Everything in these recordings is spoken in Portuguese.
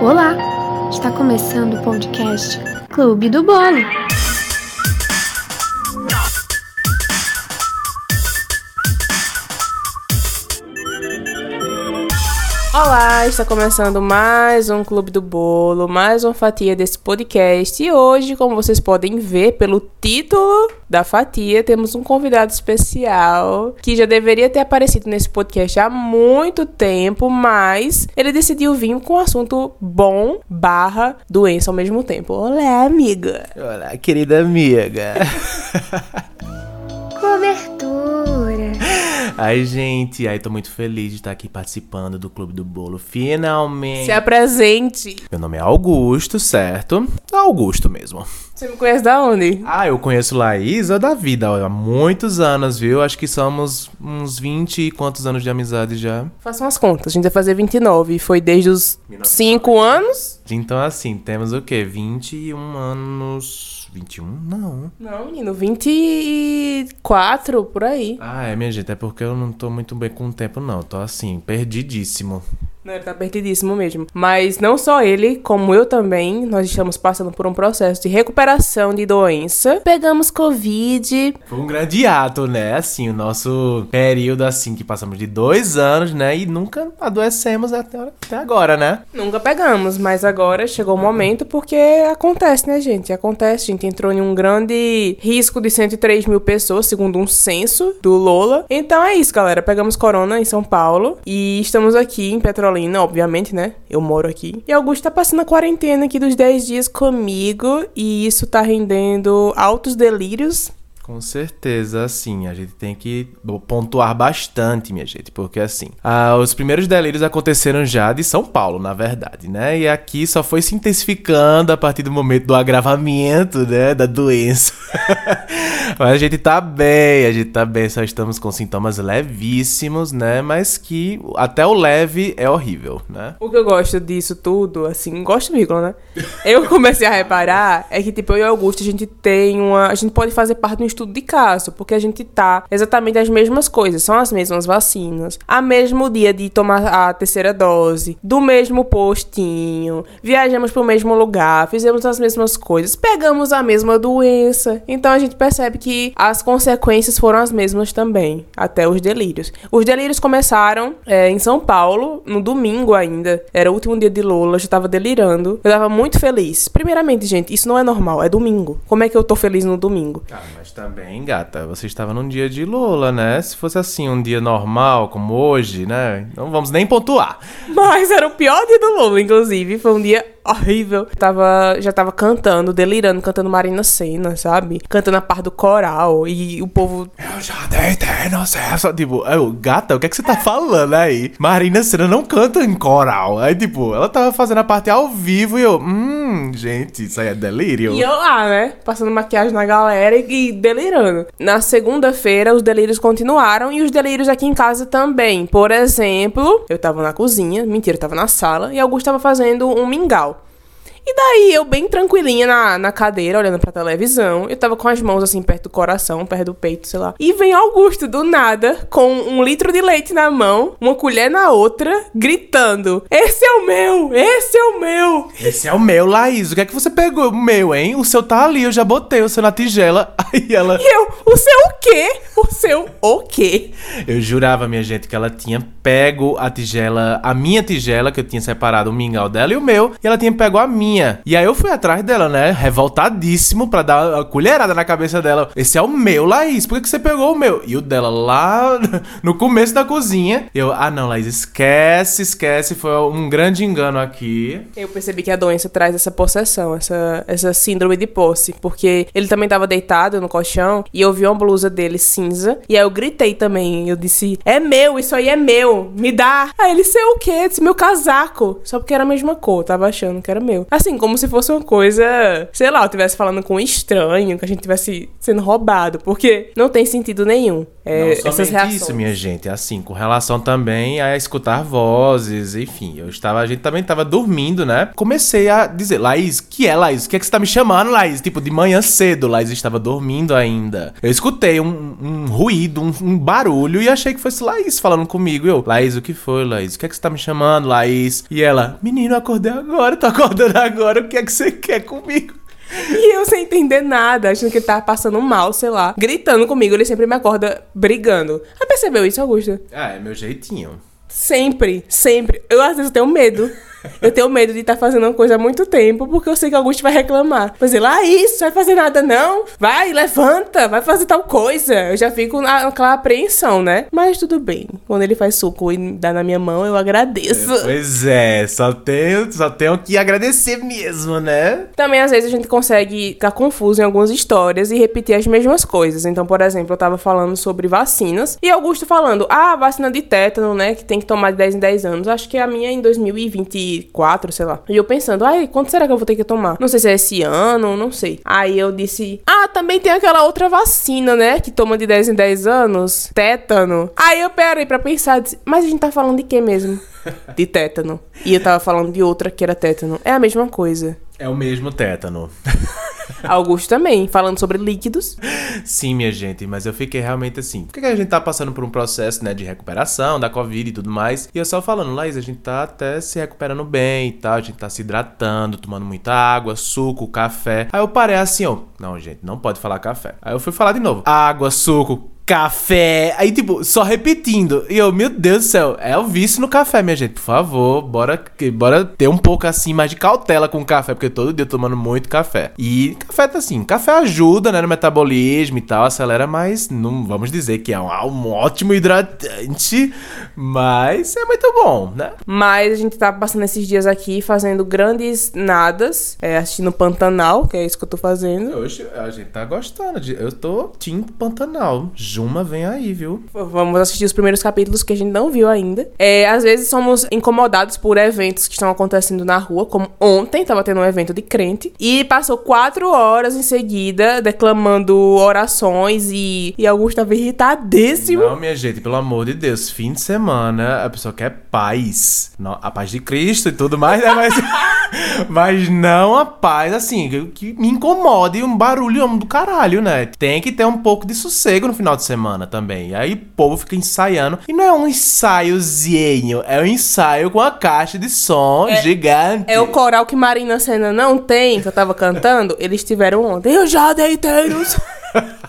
Olá! Está começando o podcast Clube do Bolo. Olá, está começando mais um Clube do Bolo, mais uma fatia desse podcast. E hoje, como vocês podem ver pelo título da fatia, temos um convidado especial que já deveria ter aparecido nesse podcast há muito tempo, mas ele decidiu vir com um assunto bom barra doença ao mesmo tempo. Olá, amiga. Olá, querida amiga. Cobertura. Ai, gente, ai, tô muito feliz de estar aqui participando do Clube do Bolo. Finalmente. Se apresente. Meu nome é Augusto, certo? Augusto mesmo. Você me conhece da onde? Ah, eu conheço Laísa da vida há muitos anos, viu? Acho que somos uns 20 e quantos anos de amizade já. Faça umas contas, a gente vai fazer 29. Foi desde os 5 anos? Então, assim, temos o quê? 21 anos. 21? Não. Não, menino, 24 por aí. Ah, é, minha gente, é porque eu não tô muito bem com o tempo, não. Tô assim, perdidíssimo. Não, ele tá perdidíssimo mesmo. Mas não só ele, como eu também, nós estamos passando por um processo de recuperação de doença. Pegamos Covid. Foi um grande ato, né? Assim, o nosso período, assim, que passamos de dois anos, né? E nunca adoecemos até, até agora, né? Nunca pegamos, mas agora chegou o momento porque acontece, né, gente? Acontece. A gente entrou em um grande risco de 103 mil pessoas, segundo um censo do Lola. Então é isso, galera. Pegamos corona em São Paulo e estamos aqui em Petrolina, obviamente, né? Eu moro aqui. E Augusto tá passando a quarentena aqui dos 10 dias comigo e isso tá rendendo altos delírios. Com certeza, assim, a gente tem que pontuar bastante, minha gente, porque assim, os primeiros delírios aconteceram já de São Paulo, na verdade, né? E aqui só foi se intensificando a partir do momento do agravamento, né, da doença. Mas a gente tá bem, a gente tá bem, só estamos com sintomas levíssimos, né? Mas que até o leve é horrível, né? O que eu gosto disso tudo, assim, gosto vírgula, né? Eu comecei a reparar é que, tipo, eu e Augusto, a gente tem uma. A gente pode fazer parte de um estudo de caso, porque a gente tá exatamente as mesmas coisas, são as mesmas vacinas, a mesmo dia de tomar a terceira dose, do mesmo postinho, viajamos pro mesmo lugar, fizemos as mesmas coisas, pegamos a mesma doença. Então a gente percebe que as consequências foram as mesmas também, até os delírios. Os delírios começaram é, em São Paulo, no domingo ainda, era o último dia de Lola, eu já tava delirando, eu tava muito feliz. Primeiramente, gente, isso não é normal, é domingo. Como é que eu tô feliz no domingo? Ah, mas também, gata, você estava num dia de Lola, né? Se fosse assim, um dia normal, como hoje, né? Não vamos nem pontuar. Mas era o pior dia do Lola, inclusive. Foi um dia horrível. Tava, já tava cantando, delirando, cantando Marina Senna, sabe? Cantando a parte do coral. E o povo. Eu já deitei no céu. Tipo, eu, gata, o que é que você tá falando aí? Marina Senna não canta em coral. Aí, tipo, ela tava fazendo a parte ao vivo e eu, hum, gente, isso aí é delírio. E eu lá, né? Passando maquiagem na galera e, e delirando. Na segunda-feira, os delírios continuaram e os delírios aqui em casa também. Por exemplo, eu tava na cozinha, mentira, eu tava na sala e Augusto tava fazendo um mingau. E daí, eu bem tranquilinha na, na cadeira, olhando pra televisão. Eu tava com as mãos assim, perto do coração, perto do peito, sei lá. E vem Augusto, do nada, com um litro de leite na mão, uma colher na outra, gritando: Esse é o meu! Esse é o meu! Esse é o meu, Laís. O que é que você pegou? O meu, hein? O seu tá ali, eu já botei o seu na tigela. Aí ela. E eu, o seu o quê? O seu o quê? Eu jurava, minha gente, que ela tinha pego a tigela, a minha tigela, que eu tinha separado o mingau dela e o meu, e ela tinha pego a minha. E aí eu fui atrás dela, né? Revoltadíssimo pra dar a colherada na cabeça dela. Esse é o meu, Laís. Por que, você pegou o meu? E o dela lá no começo da cozinha. Eu, ah não, Laís, esquece, esquece. Foi um grande engano aqui. Eu percebi que a doença traz essa possessão, essa, essa síndrome de posse. Porque ele também tava deitado no colchão e eu vi uma blusa dele cinza. E aí eu gritei também. Eu disse: É meu, isso aí é meu. Me dá. Aí ele, sei o quê? Disse: Meu casaco. Só porque era a mesma cor. Tava achando que era meu. Como se fosse uma coisa, sei lá, eu estivesse falando com um estranho, que a gente tivesse sendo roubado, porque não tem sentido nenhum. É, Não essas reações. isso, minha gente. Assim, com relação também a escutar vozes, enfim. Eu estava, a gente também estava dormindo, né? Comecei a dizer, Laís, que é, Laís? O que é que você tá me chamando, Laís? Tipo, de manhã cedo, Laís estava dormindo ainda. Eu escutei um, um ruído, um, um barulho e achei que fosse Laís falando comigo. Eu, Laís, o que foi, Laís? O que é que você tá me chamando, Laís? E ela, menino, acordei agora, tô acordando agora, o que é que você quer comigo? E eu sem entender nada, achando que ele tava passando mal, sei lá. Gritando comigo, ele sempre me acorda brigando. Ah, percebeu isso, Augusta? Ah, é meu jeitinho. Sempre, sempre. Eu às vezes tenho medo. Eu tenho medo de estar tá fazendo uma coisa há muito tempo, porque eu sei que Augusto vai reclamar. Vai dizer, lá isso, vai fazer nada não. Vai, levanta, vai fazer tal coisa. Eu já fico naquela apreensão, né? Mas tudo bem. Quando ele faz suco e dá na minha mão, eu agradeço. É, pois é, só tenho, só tenho que agradecer mesmo, né? Também às vezes a gente consegue ficar confuso em algumas histórias e repetir as mesmas coisas. Então, por exemplo, eu tava falando sobre vacinas e Augusto falando: "Ah, vacina de tétano, né, que tem que tomar de 10 em 10 anos". Acho que a minha é em 2020 2004, sei lá. E eu pensando, ai, quanto será que eu vou ter que tomar? Não sei se é esse ano, não sei. Aí eu disse, ah, também tem aquela outra vacina, né? Que toma de 10 em 10 anos, tétano. Aí eu parei pra pensar, disse, mas a gente tá falando de quê mesmo? De tétano. E eu tava falando de outra que era tétano. É a mesma coisa. É o mesmo tétano. Augusto também, falando sobre líquidos. Sim, minha gente, mas eu fiquei realmente assim. Porque a gente tá passando por um processo, né, de recuperação da Covid e tudo mais. E eu só falando, Laís, a gente tá até se recuperando bem e tal. A gente tá se hidratando, tomando muita água, suco, café. Aí eu parei assim, ó. Não, gente, não pode falar café. Aí eu fui falar de novo. Água, suco, café. Aí, tipo, só repetindo. E eu, meu Deus do céu, é o vício no café, minha gente. Por favor, bora, bora ter um pouco assim mais de cautela com o café, porque todo dia eu tô tomando muito café. E café tá assim, café ajuda, né, no metabolismo e tal, acelera, mas não vamos dizer que é um, um ótimo hidratante, mas é muito bom, né? Mas a gente tá passando esses dias aqui fazendo grandes nadas, é, assistindo Pantanal, que é isso que eu tô fazendo. Hoje a gente tá gostando, de, eu tô Team Pantanal. Juma vem aí, viu? Vamos assistir os primeiros capítulos que a gente não viu ainda. É, às vezes somos incomodados por eventos que estão acontecendo na rua, como ontem tava tendo um evento de crente, e passou quatro horas em seguida declamando orações e, e Augusto tava irritadíssimo. Não, minha gente, pelo amor de Deus, fim de semana a pessoa quer paz. Não, a paz de Cristo e tudo mais, né? Mas, mas não a paz, assim, que, que me incomode um barulho do caralho, né? Tem que ter um pouco de sossego no final de semana também. E aí o povo fica ensaiando. E não é um ensaiozinho, é um ensaio com a caixa de som gigante. É o coral que Marina Senna não tem, que eu tava cantando, eles tiveram ontem. Eu já deitei nos...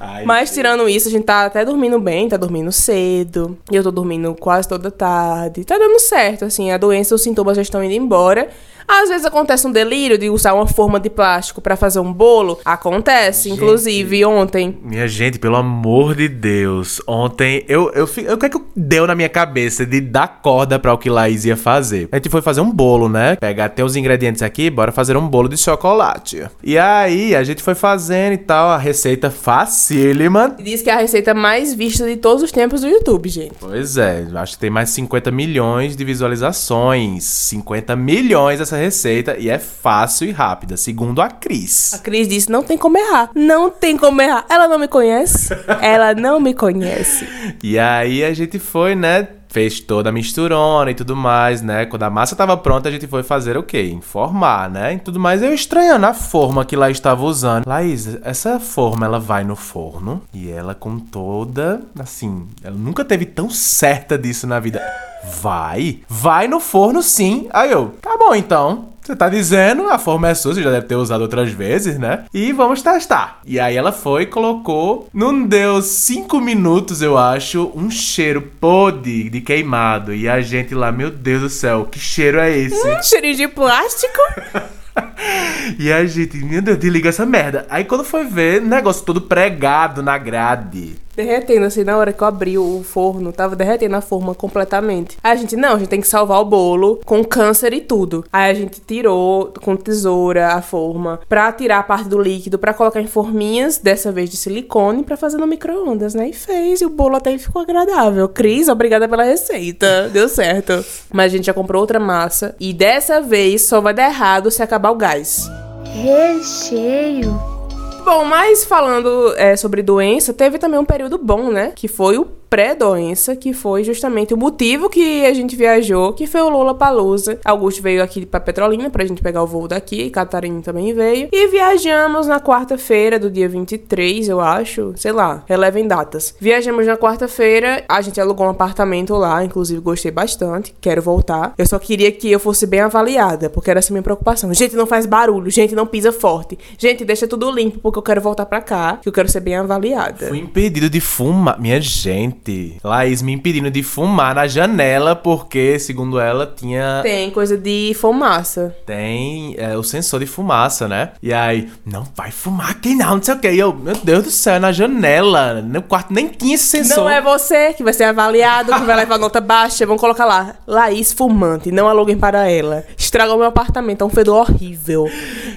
Ai, Mas tirando isso, a gente tá até dormindo bem, tá dormindo cedo. E eu tô dormindo quase toda tarde. Tá dando certo, assim, a doença, os sintomas já estão indo embora. Às vezes acontece um delírio de usar uma forma de plástico pra fazer um bolo. Acontece, Gente. inclusive ontem. Minha gente, pelo amor de Deus, ontem eu, eu, eu o que é que deu na minha cabeça de dar corda pra o que Laís ia fazer? A gente foi fazer um bolo, né? Pegar até os ingredientes aqui, bora fazer um bolo de chocolate. E aí, a gente foi fazendo e tal, a receita facílima. Diz que é a receita mais vista de todos os tempos do YouTube, gente. Pois é, acho que tem mais de 50 milhões de visualizações. 50 milhões essa receita e é fácil e rápida, segundo a Cris. A Cris disse: não tem como errar. Não tem como errar. Ela não me conhece. Ela não me conhece. E aí a gente foi, né? Fez toda a misturona e tudo mais, né? Quando a massa tava pronta, a gente foi fazer o quê? Informar, né? E tudo mais. Eu estranhando a forma que lá estava usando. Laís, essa forma ela vai no forno e ela com toda. Assim, ela nunca teve tão certa disso na vida. Vai? Vai no forno sim. Aí eu, bom então. Você tá dizendo, a forma é sua, você já deve ter usado outras vezes, né? E vamos testar. E aí ela foi e colocou. Não deu cinco minutos, eu acho, um cheiro podre de queimado. E a gente lá, meu Deus do céu, que cheiro é esse? Um cheirinho de plástico. E a gente, meu Deus, desliga essa merda. Aí quando foi ver, negócio todo pregado na grade. Derretendo, assim, na hora que eu abri o forno, tava derretendo a forma completamente. Aí a gente, não, a gente tem que salvar o bolo com câncer e tudo. Aí a gente tirou com tesoura a forma pra tirar a parte do líquido, pra colocar em forminhas, dessa vez de silicone, pra fazer no micro-ondas, né? E fez, e o bolo até ficou agradável. Cris, obrigada pela receita. Deu certo. Mas a gente já comprou outra massa, e dessa vez só vai dar errado se acabar o gás. Recheio. Bom, mas falando é, sobre doença, teve também um período bom, né? Que foi o pré-doença, que foi justamente o motivo que a gente viajou, que foi o Lula Palusa. Augusto veio aqui para Petrolina pra gente pegar o voo daqui, Catarina também veio. E viajamos na quarta-feira do dia 23, eu acho, sei lá, relevem datas. Viajamos na quarta-feira, a gente alugou um apartamento lá, inclusive gostei bastante, quero voltar. Eu só queria que eu fosse bem avaliada, porque era essa minha preocupação. Gente, não faz barulho, gente, não pisa forte. Gente, deixa tudo limpo, porque eu quero voltar para cá, que eu quero ser bem avaliada. Fui impedido de fumar. Minha gente, Laís me impedindo de fumar na janela, porque, segundo ela, tinha. Tem coisa de fumaça. Tem é, o sensor de fumaça, né? E aí, não vai fumar aqui não, não sei o que. E eu, meu Deus do céu, na janela. No quarto nem tinha esse sensor. Não é você que vai ser avaliado, que vai levar nota baixa. Vamos colocar lá, Laís fumante, não aluguem para ela. Estragou meu apartamento, é um fedor horrível.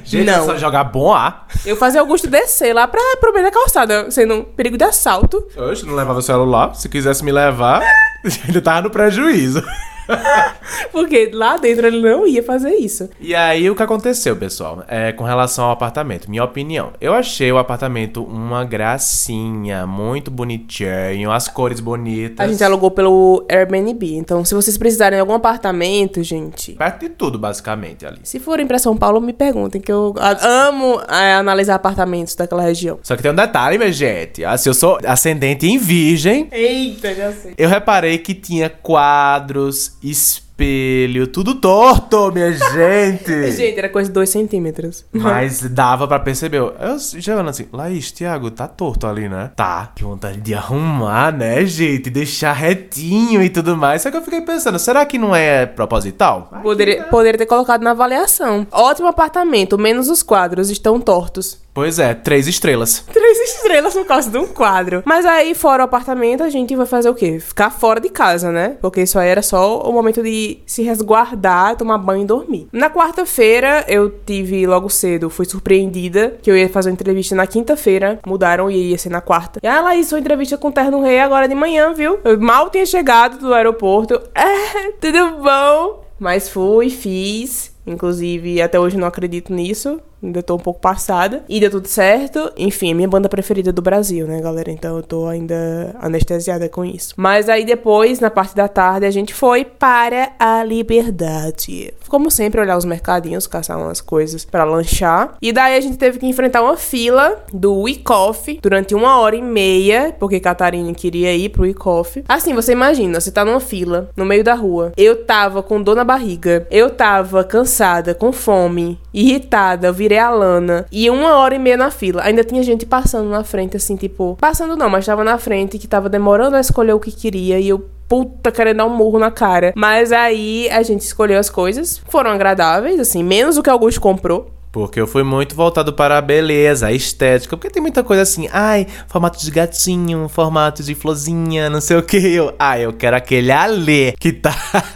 Gente, é não. só jogar bom ar. Eu fazia Augusto descer lá pra, pro meio da calçada, sendo um perigo de assalto. Oxe, não levava o celular. Se quisesse me levar, ainda tava no prejuízo. Porque lá dentro ele não ia fazer isso. E aí, o que aconteceu, pessoal? É, com relação ao apartamento, minha opinião. Eu achei o apartamento uma gracinha, muito bonitinho, as cores bonitas. A gente alugou pelo Airbnb. Então, se vocês precisarem de algum apartamento, gente. Perto de tudo, basicamente, ali. Se forem pra São Paulo, me perguntem, que eu amo é, analisar apartamentos daquela região. Só que tem um detalhe, minha gente. Assim, eu sou ascendente em virgem. Eita, já sei. Eu reparei que tinha quadros, espelho, tudo torto, minha gente. Gente, era coisa de 2 centímetros. Mas dava pra perceber. Eu chegando assim, Laís, Thiago, tá torto ali, né? Tá. Que vontade de arrumar, né, gente? Deixar retinho e tudo mais. Só que eu fiquei pensando, será que não é proposital? Poderia, poderia ter colocado na avaliação. Ótimo apartamento, menos os quadros estão tortos. Pois é, três estrelas. Três estrelas por causa de um quadro. Mas aí, fora o apartamento, a gente vai fazer o quê? Ficar fora de casa, né? Porque isso aí era só o momento de se resguardar, tomar banho e dormir. Na quarta-feira, eu tive logo cedo, fui surpreendida que eu ia fazer uma entrevista na quinta-feira. Mudaram e ia ser na quarta. E ah, Laís, sua entrevista com o Terno Rei agora de manhã, viu? Eu mal tinha chegado do aeroporto. É, tudo bom? Mas fui, fiz. Inclusive, até hoje não acredito nisso. Ainda tô um pouco passada. E deu tudo certo. Enfim, é minha banda preferida do Brasil, né, galera? Então eu tô ainda anestesiada com isso. Mas aí depois, na parte da tarde, a gente foi para a Liberdade. Como sempre, olhar os mercadinhos, caçar umas coisas pra lanchar. E daí a gente teve que enfrentar uma fila do WeCoffee durante uma hora e meia, porque Catarina queria ir pro WeCoffee. Assim, você imagina, você tá numa fila, no meio da rua. Eu tava com dor na barriga. Eu tava cansada, com fome, irritada, eu virei a Lana. E uma hora e meia na fila. Ainda tinha gente passando na frente, assim, tipo... Passando não, mas tava na frente, que tava demorando a escolher o que queria. E eu puta querendo dar um murro na cara. Mas aí a gente escolheu as coisas. Foram agradáveis, assim, menos o que Augusto comprou. Porque eu fui muito voltado para a beleza, a estética. Porque tem muita coisa assim, ai, formato de gatinho, formato de florzinha, não sei o que. Eu, ai, eu quero aquele ali que tá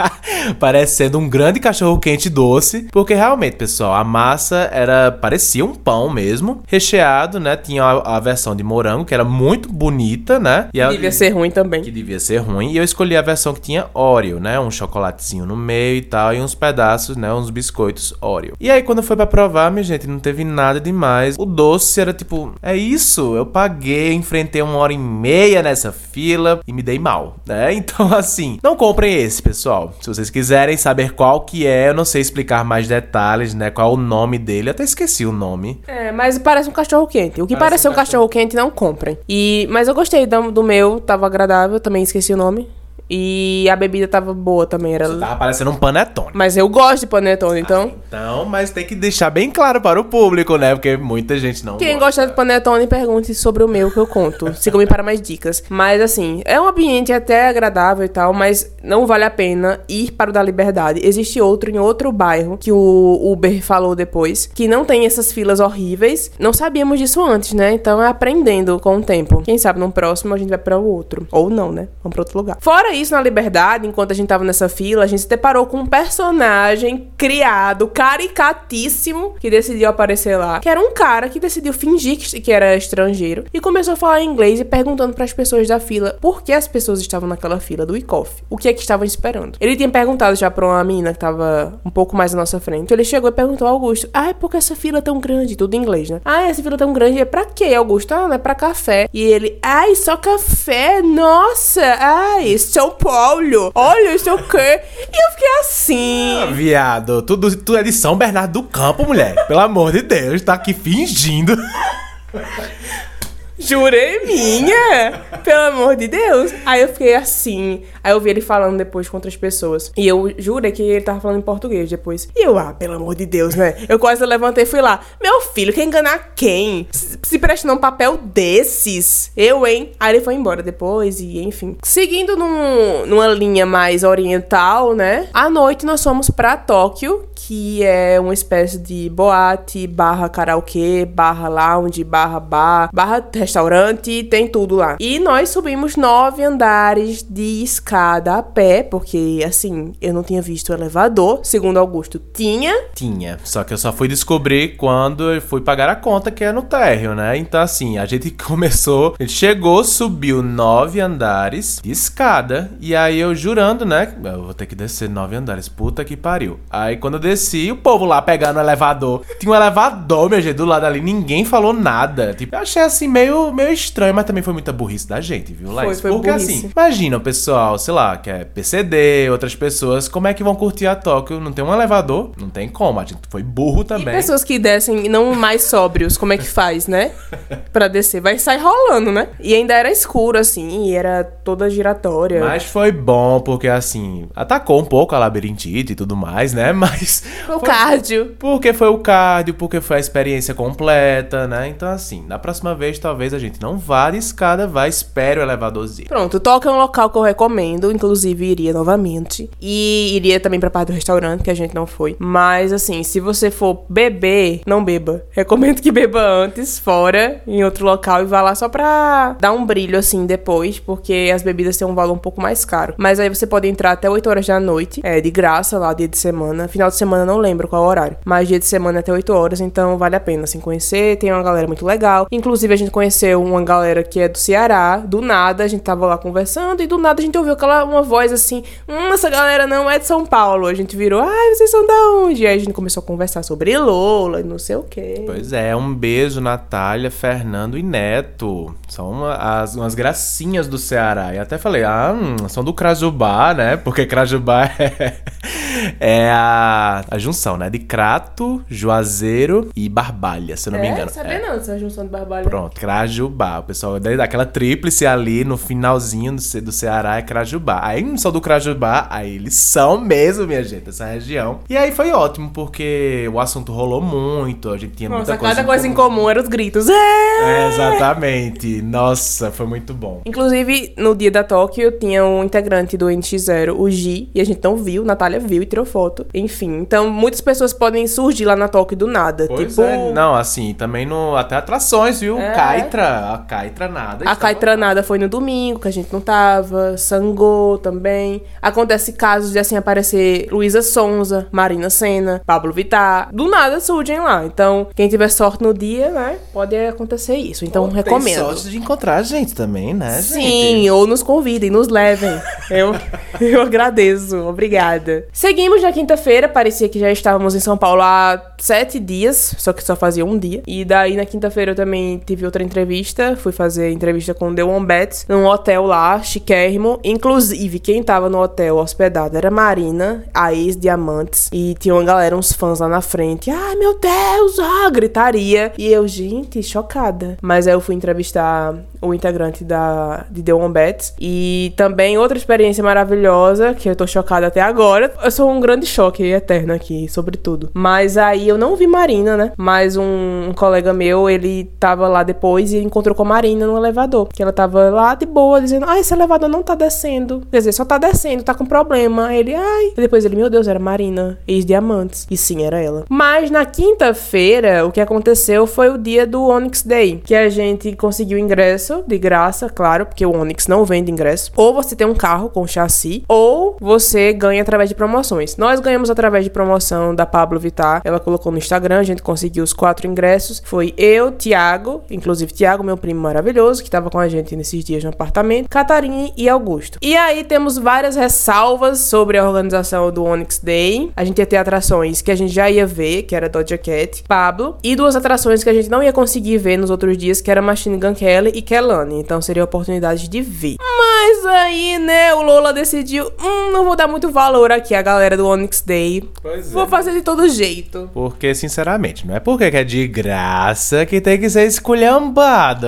parecendo um grande cachorro quente doce. Porque realmente, pessoal, a massa era parecia um pão mesmo, recheado, né? Tinha a, a versão de morango, que era muito bonita, né? E a- Devia ser ruim também. que devia ser ruim. E eu escolhi a versão que tinha Oreo, né? Um chocolatezinho no meio e tal, e uns pedaços, né? Uns biscoitos Oreo. E aí, quando foi pra provar, minha gente, não teve nada demais. O doce era tipo, é isso, eu paguei, enfrentei uma hora e meia nessa fila e me dei mal, né? Então, assim, não comprem esse, pessoal. Se vocês quiserem saber qual que é, eu não sei explicar mais detalhes, né? Qual o nome dele, eu até esqueci o nome. É, mas parece um cachorro quente. O que Parece parece um um cachorro quente, não comprem. E, mas eu gostei do, do meu, tava agradável, também esqueci o nome. E a bebida tava boa também, era. Tava parecendo um panetone. Mas eu gosto de panetone, então. Então, mas tem que deixar bem claro para o público, né? Porque muita gente não Quem gosta de panetone, pergunte sobre o meu que eu conto. Sigam-me para mais dicas. Mas assim, é um ambiente até agradável e tal, mas não vale a pena ir para o da Liberdade. Existe outro em outro bairro que o Uber falou depois, que não tem essas filas horríveis. Não sabíamos disso antes, né? Então é aprendendo com o tempo. Quem sabe no próximo a gente vai para o outro. Ou não, né? Vamos para outro lugar. Fora isso, na Liberdade, enquanto a gente tava nessa fila, a gente se deparou com um personagem criado, caricatíssimo, que decidiu aparecer lá. Que era um cara que decidiu fingir que, era estrangeiro e começou a falar inglês e perguntando para as pessoas da fila por que as pessoas estavam naquela fila do ICOF. O que é que estavam esperando. Ele tinha perguntado já pra uma menina que tava um pouco mais à nossa frente. Ele chegou e perguntou ao Augusto: Ah, é porque essa fila é tão grande? Tudo em inglês, né? Ah, essa fila é tão grande é pra quê, Augusto? Ah, não é pra café. E ele: Ai, só café? Nossa! Ai, São Paulo! Olha, isso é o quê? E eu fiquei assim. Ah, viado, tudo, tudo é de São Bernardo do Campo, mulher. Pelo amor de Deus, tá aqui fingindo. Jurei minha! Pelo amor de Deus! Aí eu fiquei assim. Aí eu vi ele falando depois com outras pessoas. E eu jurei que ele tava falando em português depois. E eu, ah, pelo amor de Deus, né? Eu quase levantei e fui lá. Meu filho, quer enganar quem? Se, se presta um papel desses? Eu, hein? Aí ele foi embora depois e enfim. Seguindo num, numa linha mais oriental, né? À noite nós fomos pra Tóquio, que é uma espécie de boate, barra karaokê, barra lounge, barra bar, barra restaurante, tem tudo lá. E nós subimos nove andares de escada a pé, porque assim, eu não tinha visto o elevador, segundo Augusto, tinha. Tinha, só que eu só fui descobrir quando eu fui pagar a conta, que é no térreo, né? Então, assim, a gente começou, a gente chegou, subiu nove andares de escada, e aí eu jurando, né? Eu vou ter que descer nove andares, puta que pariu. Aí quando eu desci, o povo lá pegando o elevador, tinha um elevador, meu gente, do lado ali, ninguém falou nada. Tipo, eu achei assim meio, meio estranho, mas também foi muita burrice da gente, viu, Laís? Foi, foi Porque burrice. assim, imagina o pessoal, sei lá, que é PCD, outras pessoas, como é que vão curtir a Tóquio? Não tem um elevador? Não tem como, a gente foi burro E também. pessoas que descem não mais sóbrios, como é que faz, né? Pra descer. Vai sair rolando, né? E ainda era escuro, assim, e era toda giratória. Mas foi bom, porque assim, atacou um pouco a labirintite e tudo mais, né? Mas. O cardio. Porque foi o cardio, porque foi a experiência completa, né? Então, assim, na próxima vez, talvez a gente não vá de escada, vá, espere o elevadorzinho. Pronto, Toca é um local que eu recomendo, inclusive iria novamente. E iria também pra parte do restaurante, que a gente não foi. Mas assim, se você for beber, não beba. Recomendo que beba antes, fora, em outro local, e vá lá só pra dar um brilho assim depois, porque as bebidas têm um valor um pouco mais caro. Mas aí você pode entrar até 8 horas da noite, é de graça lá, dia de semana. Final de semana não lembro qual é horário, mas dia de semana é até 8 horas, então vale a pena assim conhecer. Tem uma galera muito legal. Inclusive a gente conheceu uma galera que é do Ceará, do nada, a gente tava lá conversando e do nada a gente ouviu aquela uma voz assim: "Hum, essa galera não é de São Paulo". A gente virou: "Ai, vocês são da onde?". E aí a gente começou a conversar sobre Lola e não sei o quê. Pois é, um beijo, Natália, Fernando e Neto. São uma- as, umas gracinhas do Ceará. E até falei, ah, hum, são do Crajubá, né? Porque Crajubá é, é a, a junção, né? De Crato, Juazeiro e Barbalha, se eu não me engano. sabia É. não dessa junção de barbalho. Pronto, Crajubá. O pessoal da- daquela tríplice ali no finalzinho do, Ce- do Ceará é Crajubá. Aí não são do Crajubá, aí eles são mesmo, minha gente, essa região. E aí foi ótimo, porque o assunto rolou muito, a gente tinha Nossa, muita coisa. cada coisa em comum. comum eram os gritos. É! É, exatamente. Nossa, foi muito bom. Inclusive, no dia da Tóquio, tinha um integrante do NX0, o Gi, e a gente não viu, Natália viu e tirou foto. Enfim, então muitas pessoas podem surgir lá na Tóquio do nada. Pois tipo, é, não, assim, também no, até atrações, viu? É. Caitra, a Caitra nada. A estava- Caetranada foi no domingo, que a gente não tava. Sangô também. Acontece casos de assim aparecer Luísa Sonza, Marina Senna, Pablo Vittar. Do nada surgem lá. Então, quem tiver sorte no dia, né? Pode acontecer isso. Então, Ou tem recomendo. sorte de encontrar a gente também, né, gente? Sim, ou nos convidem, nos levem. Eu, eu agradeço, obrigada. Seguimos na quinta-feira, parecia que já estávamos em São Paulo há sete dias, só que só fazia um dia. E daí na quinta-feira eu também tive outra entrevista, fui fazer entrevista com o The Wombats, num hotel lá, chiquérrimo. Inclusive, quem tava no hotel hospedado era Marina, a ex-Diamantes, e tinha uma galera, uns fãs lá na frente. Ai meu Deus, ah, gritaria. E eu, gente, chocada. Mas aí eu fui entrevistar o integrante da, de The Wombats. E também outra experiência maravilhosa, que eu tô chocada até agora. Eu sou um grande choque eterno aqui, sobre tudo. Mas aí eu não vi Marina, né? Mas um, um colega meu, ele tava lá depois e encontrou com a Marina no elevador. Que ela tava lá de boa, dizendo: Ah, esse elevador não tá descendo. Quer dizer, só tá descendo, tá com problema. Aí ele, ai. E depois ele, meu Deus, era Marina, ex-diamantes. E sim, era ela. Mas na quinta-feira, o que aconteceu foi o dia do Onyx Day, que a gente conseguiu ingresso de graça, claro, porque o Onix não vende ingresso. Ou você tem um carro com chassi, ou você ganha através de promoções. Nós ganhamos através de promoção da Pablo Vittar. Ela colocou no Instagram, a gente conseguiu os quatro ingressos. Foi eu, Tiago, inclusive Tiago, meu primo maravilhoso, que tava com a gente nesses dias no apartamento, Catarina e Augusto. E aí temos várias ressalvas sobre a organização do Onyx Day. A gente ia ter atrações que a gente já ia ver, que era Doja Cat, Pablo, e duas atrações que a gente não ia conseguir ver nos outros dias, que era Machine Gun Kelly e Kelani. Então seria a oportunidade de ver. Mas aí, né, o Lola decidiu, hum, não vou dar muito valor aqui à galera do Onyx Day. Pois é. Vou fazer de todo jeito. Porque, sinceramente, não é porque que é de graça que tem que ser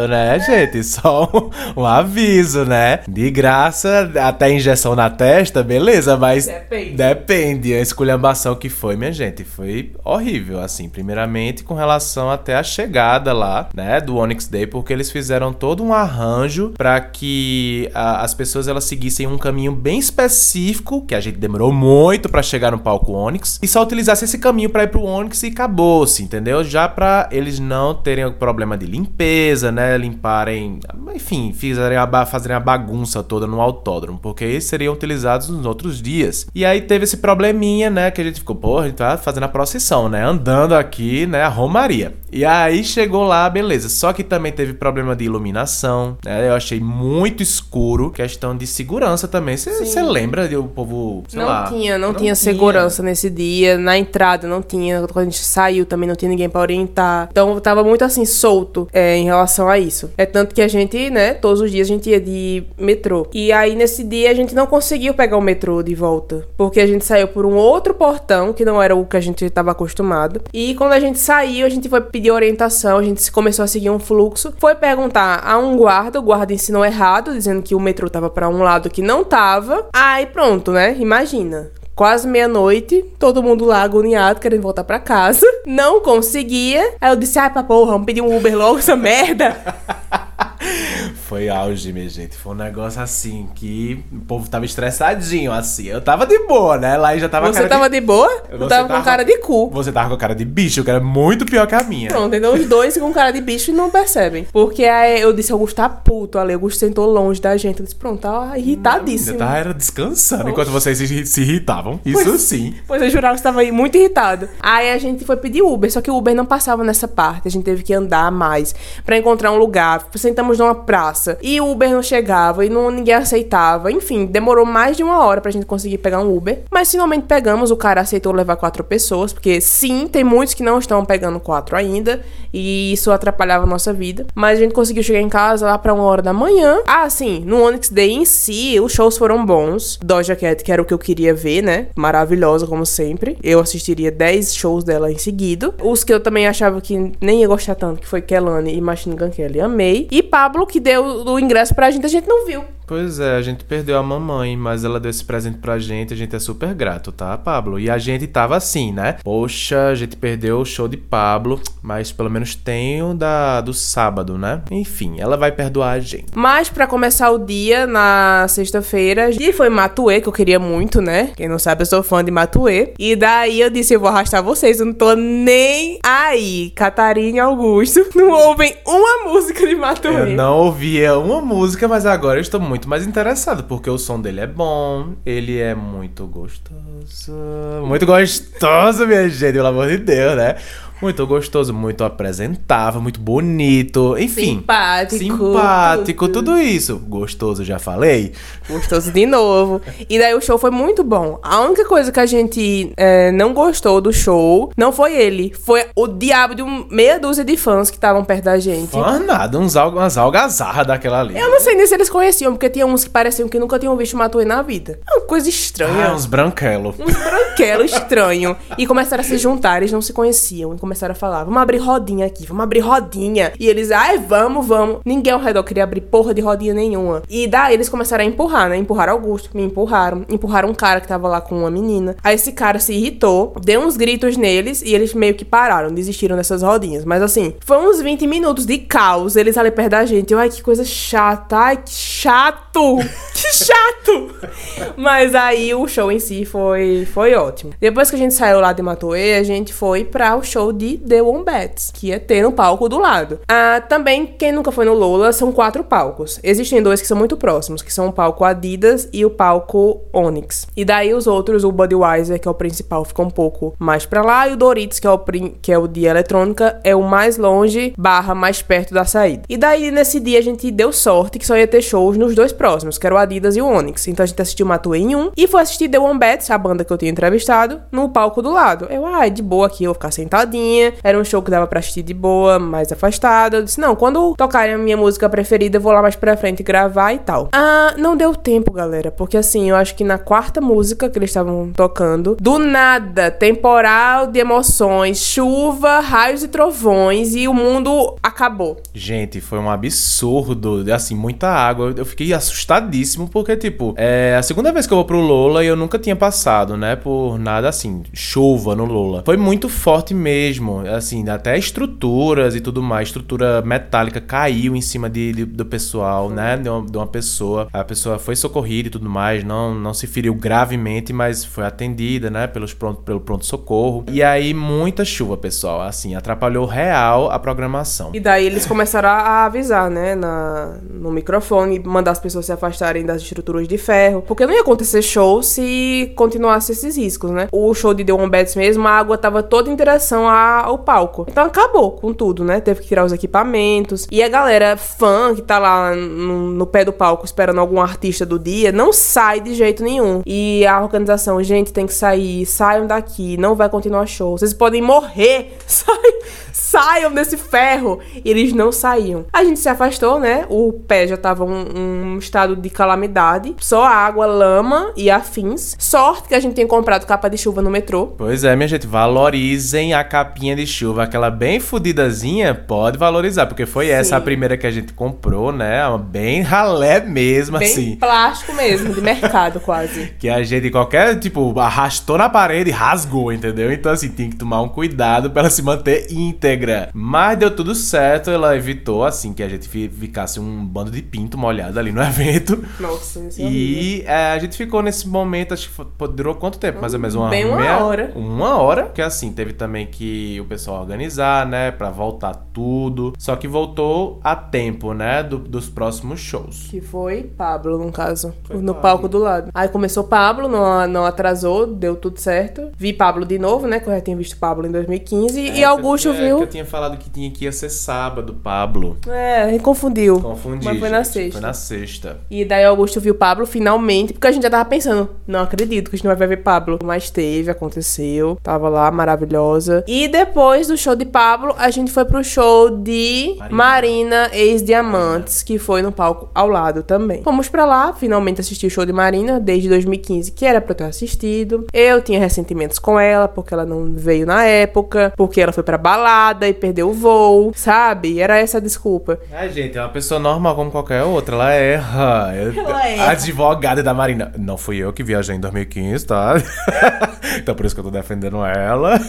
né, gente? Só um, um aviso, né? De graça, até injeção na testa, beleza, mas Depende. depende. A esculhambação que foi, minha gente, foi horrível, assim. Primeiramente, com relação até a chegada lá, né, do Onyx Day, porque eles fizeram todo um arranjo para que a- as pessoas elas seguissem um caminho bem específico, que a gente demorou muito para chegar no palco Onyx, e só utilizasse esse caminho para ir pro Onyx e acabou-se, entendeu? Já para eles não terem problema de limpeza, né, limparem, enfim, fizerem a, fazerem a bagunça toda no autódromo, porque eles seriam utilizados nos outros dias. E aí teve esse probleminha, né, que a gente ficou, porra, a gente tá fazendo a procissão, né, andando aqui, né, a Romaria. E aí chegou lá, beleza. Só que também teve problema de iluminação, né? Eu achei muito escuro. Questão de segurança também. Você lembra de o povo, não lá... tinha, não, tinha segurança nesse dia. Na entrada não tinha. Quando a gente saiu também não tinha ninguém pra orientar. Então tava muito assim, solto é, em relação a isso. É tanto que a gente, né, todos os dias a gente ia de metrô. E aí nesse dia a gente não conseguiu pegar o metrô de volta. Porque a gente saiu por um outro portão, que não era o que a gente tava acostumado. E quando a gente saiu, a gente foi pedir orientação, a gente começou a seguir um fluxo. Foi perguntar a um guarda, o guarda ensinou errado, dizendo que o metrô tava pra um lado que não tava. Aí pronto, né? Imagina. Quase meia-noite, todo mundo lá agoniado, querendo voltar pra casa. Não conseguia. Aí eu disse, ai, pra porra, vamos pedir um Uber logo, essa merda. Foi auge, minha gente. Foi um negócio assim que o povo tava estressadinho, assim. Eu tava de boa, né? Lá e já tava Você cara tava de boa? Você Eu tava com cara de cu. Você tava com cara de bicho, que era muito pior que a minha. Pronto, então os dois com cara de bicho e não percebem. Porque aí eu disse, Augusto tá puto ali. Augusto sentou longe da gente. Eu disse, pronto, tá irritadíssimo. Eu tava era descansando enquanto vocês se, se irritavam. Isso Pois- sim. Pois eu jurava que estava muito irritado. Aí a gente foi pedir Uber, só que o Uber não passava nessa parte. A gente teve que andar mais pra encontrar um lugar. Sentamos numa praça e o Uber não chegava e não, ninguém aceitava. Enfim, demorou mais de uma hora pra gente conseguir pegar um Uber. Mas finalmente pegamos, o cara aceitou levar quatro pessoas, porque sim, tem muitos que não estão pegando quatro ainda e isso atrapalhava a nossa vida. Mas a gente conseguiu chegar em casa lá pra uma hora da manhã. Ah, sim, no Onyx Day em si, os shows foram bons. Doja Cat, que era o que eu queria ver, né? Maravilhosa, como sempre. Eu assistiria 10 shows dela em seguida. Os que eu também achava que nem ia gostar tanto, que foi Kelani e Machine Gun Kelly, amei. E Pablo, que deu o ingresso pra gente, a gente não viu. Pois é, a gente perdeu a mamãe, mas ela deu esse presente pra gente, a gente é super grato, tá, Pablo? E a gente tava assim, né? Poxa, a gente perdeu o show de Pablo, mas pelo menos tem o da, do sábado, né? Enfim, ela vai perdoar a gente. Mas pra começar o dia, na sexta-feira, e foi Matuê, que eu queria muito, né? Quem não sabe, eu sou fã de Matuê. E daí eu disse, eu vou arrastar vocês, eu não tô nem aí. Catarina e Augusto não ouvem uma música de Matuê. Eu não ouvia uma música, mas agora eu estou muito mais interessado, porque o som dele é bom, ele é muito gostoso. Muito gostoso, minha gente, pelo amor de Deus, né? Muito gostoso, muito apresentável, muito bonito, enfim. Simpático. Simpático, tudo isso. Gostoso, já falei. Gostoso de novo. E daí o show foi muito bom. A única coisa que a gente é, não gostou do show não foi ele. Foi o diabo de um meia dúzia de fãs que estavam perto da gente. Ah, nada, uns alg umas algazarras daquela ali. Eu não sei nem se eles conheciam, porque tinha uns que pareciam que nunca tinham visto Matuê na vida. É uma coisa estranha. Ah, uns branquelos. Uns branquelos estranho. E começaram a se juntar, eles não se conheciam. Começaram a falar: vamos abrir rodinha aqui, vamos abrir rodinha. E eles, ai, vamos, vamos. Ninguém ao redor queria abrir porra de rodinha nenhuma. E daí eles começaram a empurrar, né? Empurraram Augusto, me empurraram. Empurraram um cara que tava lá com uma menina. Aí esse cara se irritou, deu uns gritos neles e eles meio que pararam, desistiram dessas rodinhas. Mas assim, foi uns 20 minutos de caos, eles ali perto da gente. Eu, ai, que coisa chata, ai, que chato! Que chato! Mas aí o show em si foi, foi ótimo. Depois que a gente saiu lá de Matoê, a gente foi para o show de The Wombats, que é ter um palco do lado. Ah, também, quem nunca foi no Lola, são quatro palcos. Existem dois que são muito próximos, que são o palco Adidas e o palco Onyx. E daí os outros, o Budweiser, que é o principal, fica um pouco mais pra lá, e o Doritos, que é o, que é o de eletrônica, é o mais longe, barra mais perto da saída. E daí, nesse dia, a gente deu sorte que só ia ter shows nos dois próximos, que era o Adidas e o Onyx. Então a gente assistiu Matuê em um, e foi assistir The Wombats, a banda que eu tinha entrevistado, no palco do lado. Eu, ai, ah, de boa aqui, eu vou ficar Era um show que dava pra assistir de boa, mais afastada. Eu disse, não, quando tocarem a minha música preferida, eu vou lá mais pra frente gravar e tal. Ah, não deu tempo, galera, porque assim, eu acho que na quarta música que eles estavam tocando, do nada, temporal de emoções, chuva, raios e trovões e o mundo acabou. Gente, foi um absurdo, assim, muita água. Eu fiquei assustadíssimo porque, tipo, é a segunda vez que eu vou pro Lola e eu nunca tinha passado, né, por nada assim, chuva no Lola. Foi muito forte mesmo, assim, até estruturas e tudo mais, estrutura metálica caiu em cima de, de do pessoal, né, de uma, de uma, pessoa. A pessoa foi socorrida e tudo mais, não, não se feriu gravemente, mas foi atendida, né, pelos pronto, pelo pronto-socorro. E aí, muita chuva, pessoal, assim, atrapalhou real a programação. E daí eles começaram a avisar, né, na, no microfone, mandar as pessoas se afastarem das estruturas de ferro, porque não ia acontecer show se continuasse esses riscos, né? O show de The Wombats mesmo, a água tava toda em direção ao palco. Então acabou com tudo, né? Teve que tirar os equipamentos. E a galera fã que tá lá no, no pé do palco esperando algum artista do dia, não sai de jeito nenhum. E a organização, gente, tem que sair, saiam daqui, não vai continuar show. Vocês podem morrer, sai, saiam desse ferro. E eles não saíam. A gente se afastou, né? O pé já tava um, um estado de calamidade. Só água, lama e afins. Sorte que a gente tem comprado capa de chuva no metrô. Pois é, minha gente, valorizem a capinha de chuva, aquela bem fudidazinha, pode valorizar, porque foi Sim. essa a primeira que a gente comprou, né? Bem ralé mesmo, bem assim. plástico mesmo, de mercado quase. que a gente, qualquer, tipo, arrastou na parede e rasgou, entendeu? Então, assim, tem que tomar um cuidado para ela se manter íntegra. Mas deu tudo certo, ela evitou, assim, que a gente ficasse um bando de pinto molhado ali no evento. Nossa, isso é E é, a gente ficou nesse momento, acho que durou quanto tempo? Mais ou menos uma, Bem uma meia, hora. Uma hora, porque assim, teve também que o pessoal organizar, né, pra voltar tudo. Só que voltou a tempo, né, do, dos próximos shows. Que foi Pablo, no caso, foi no Pablo. palco do lado. Aí começou Pablo, não, não atrasou, deu tudo certo. Vi Pablo de novo, né, que eu já tinha visto Pablo em 2015. É, e Augusto é, viu... eu tinha falado que tinha que ia ser sábado, Pablo. É, confundiu. Confundi, Mas foi gente, na sexta. Foi na sexta. E daí Augusto viu Pablo finalmente, porque a gente já tava pensando, não acredito que a gente não vai ver Pablo. Mas teve, aconteceu. Tava lá, maravilhosa. E depois do show de Pablo, a gente foi pro show de Marina, Marina ex-Diamantes, que foi no palco ao lado também. Fomos pra lá, finalmente assistir o show de Marina, desde 2015, que era pra eu ter assistido. Eu tinha ressentimentos com ela, porque ela não veio na época, porque ela foi pra balada e perdeu o voo, sabe? Era essa a desculpa. Ai, gente, é uma pessoa normal como qualquer outra. Ela erra. Ela erra. Advogada da Marina. Não fui eu que viajei em 2015, tá? então por isso que eu tô defendendo ela.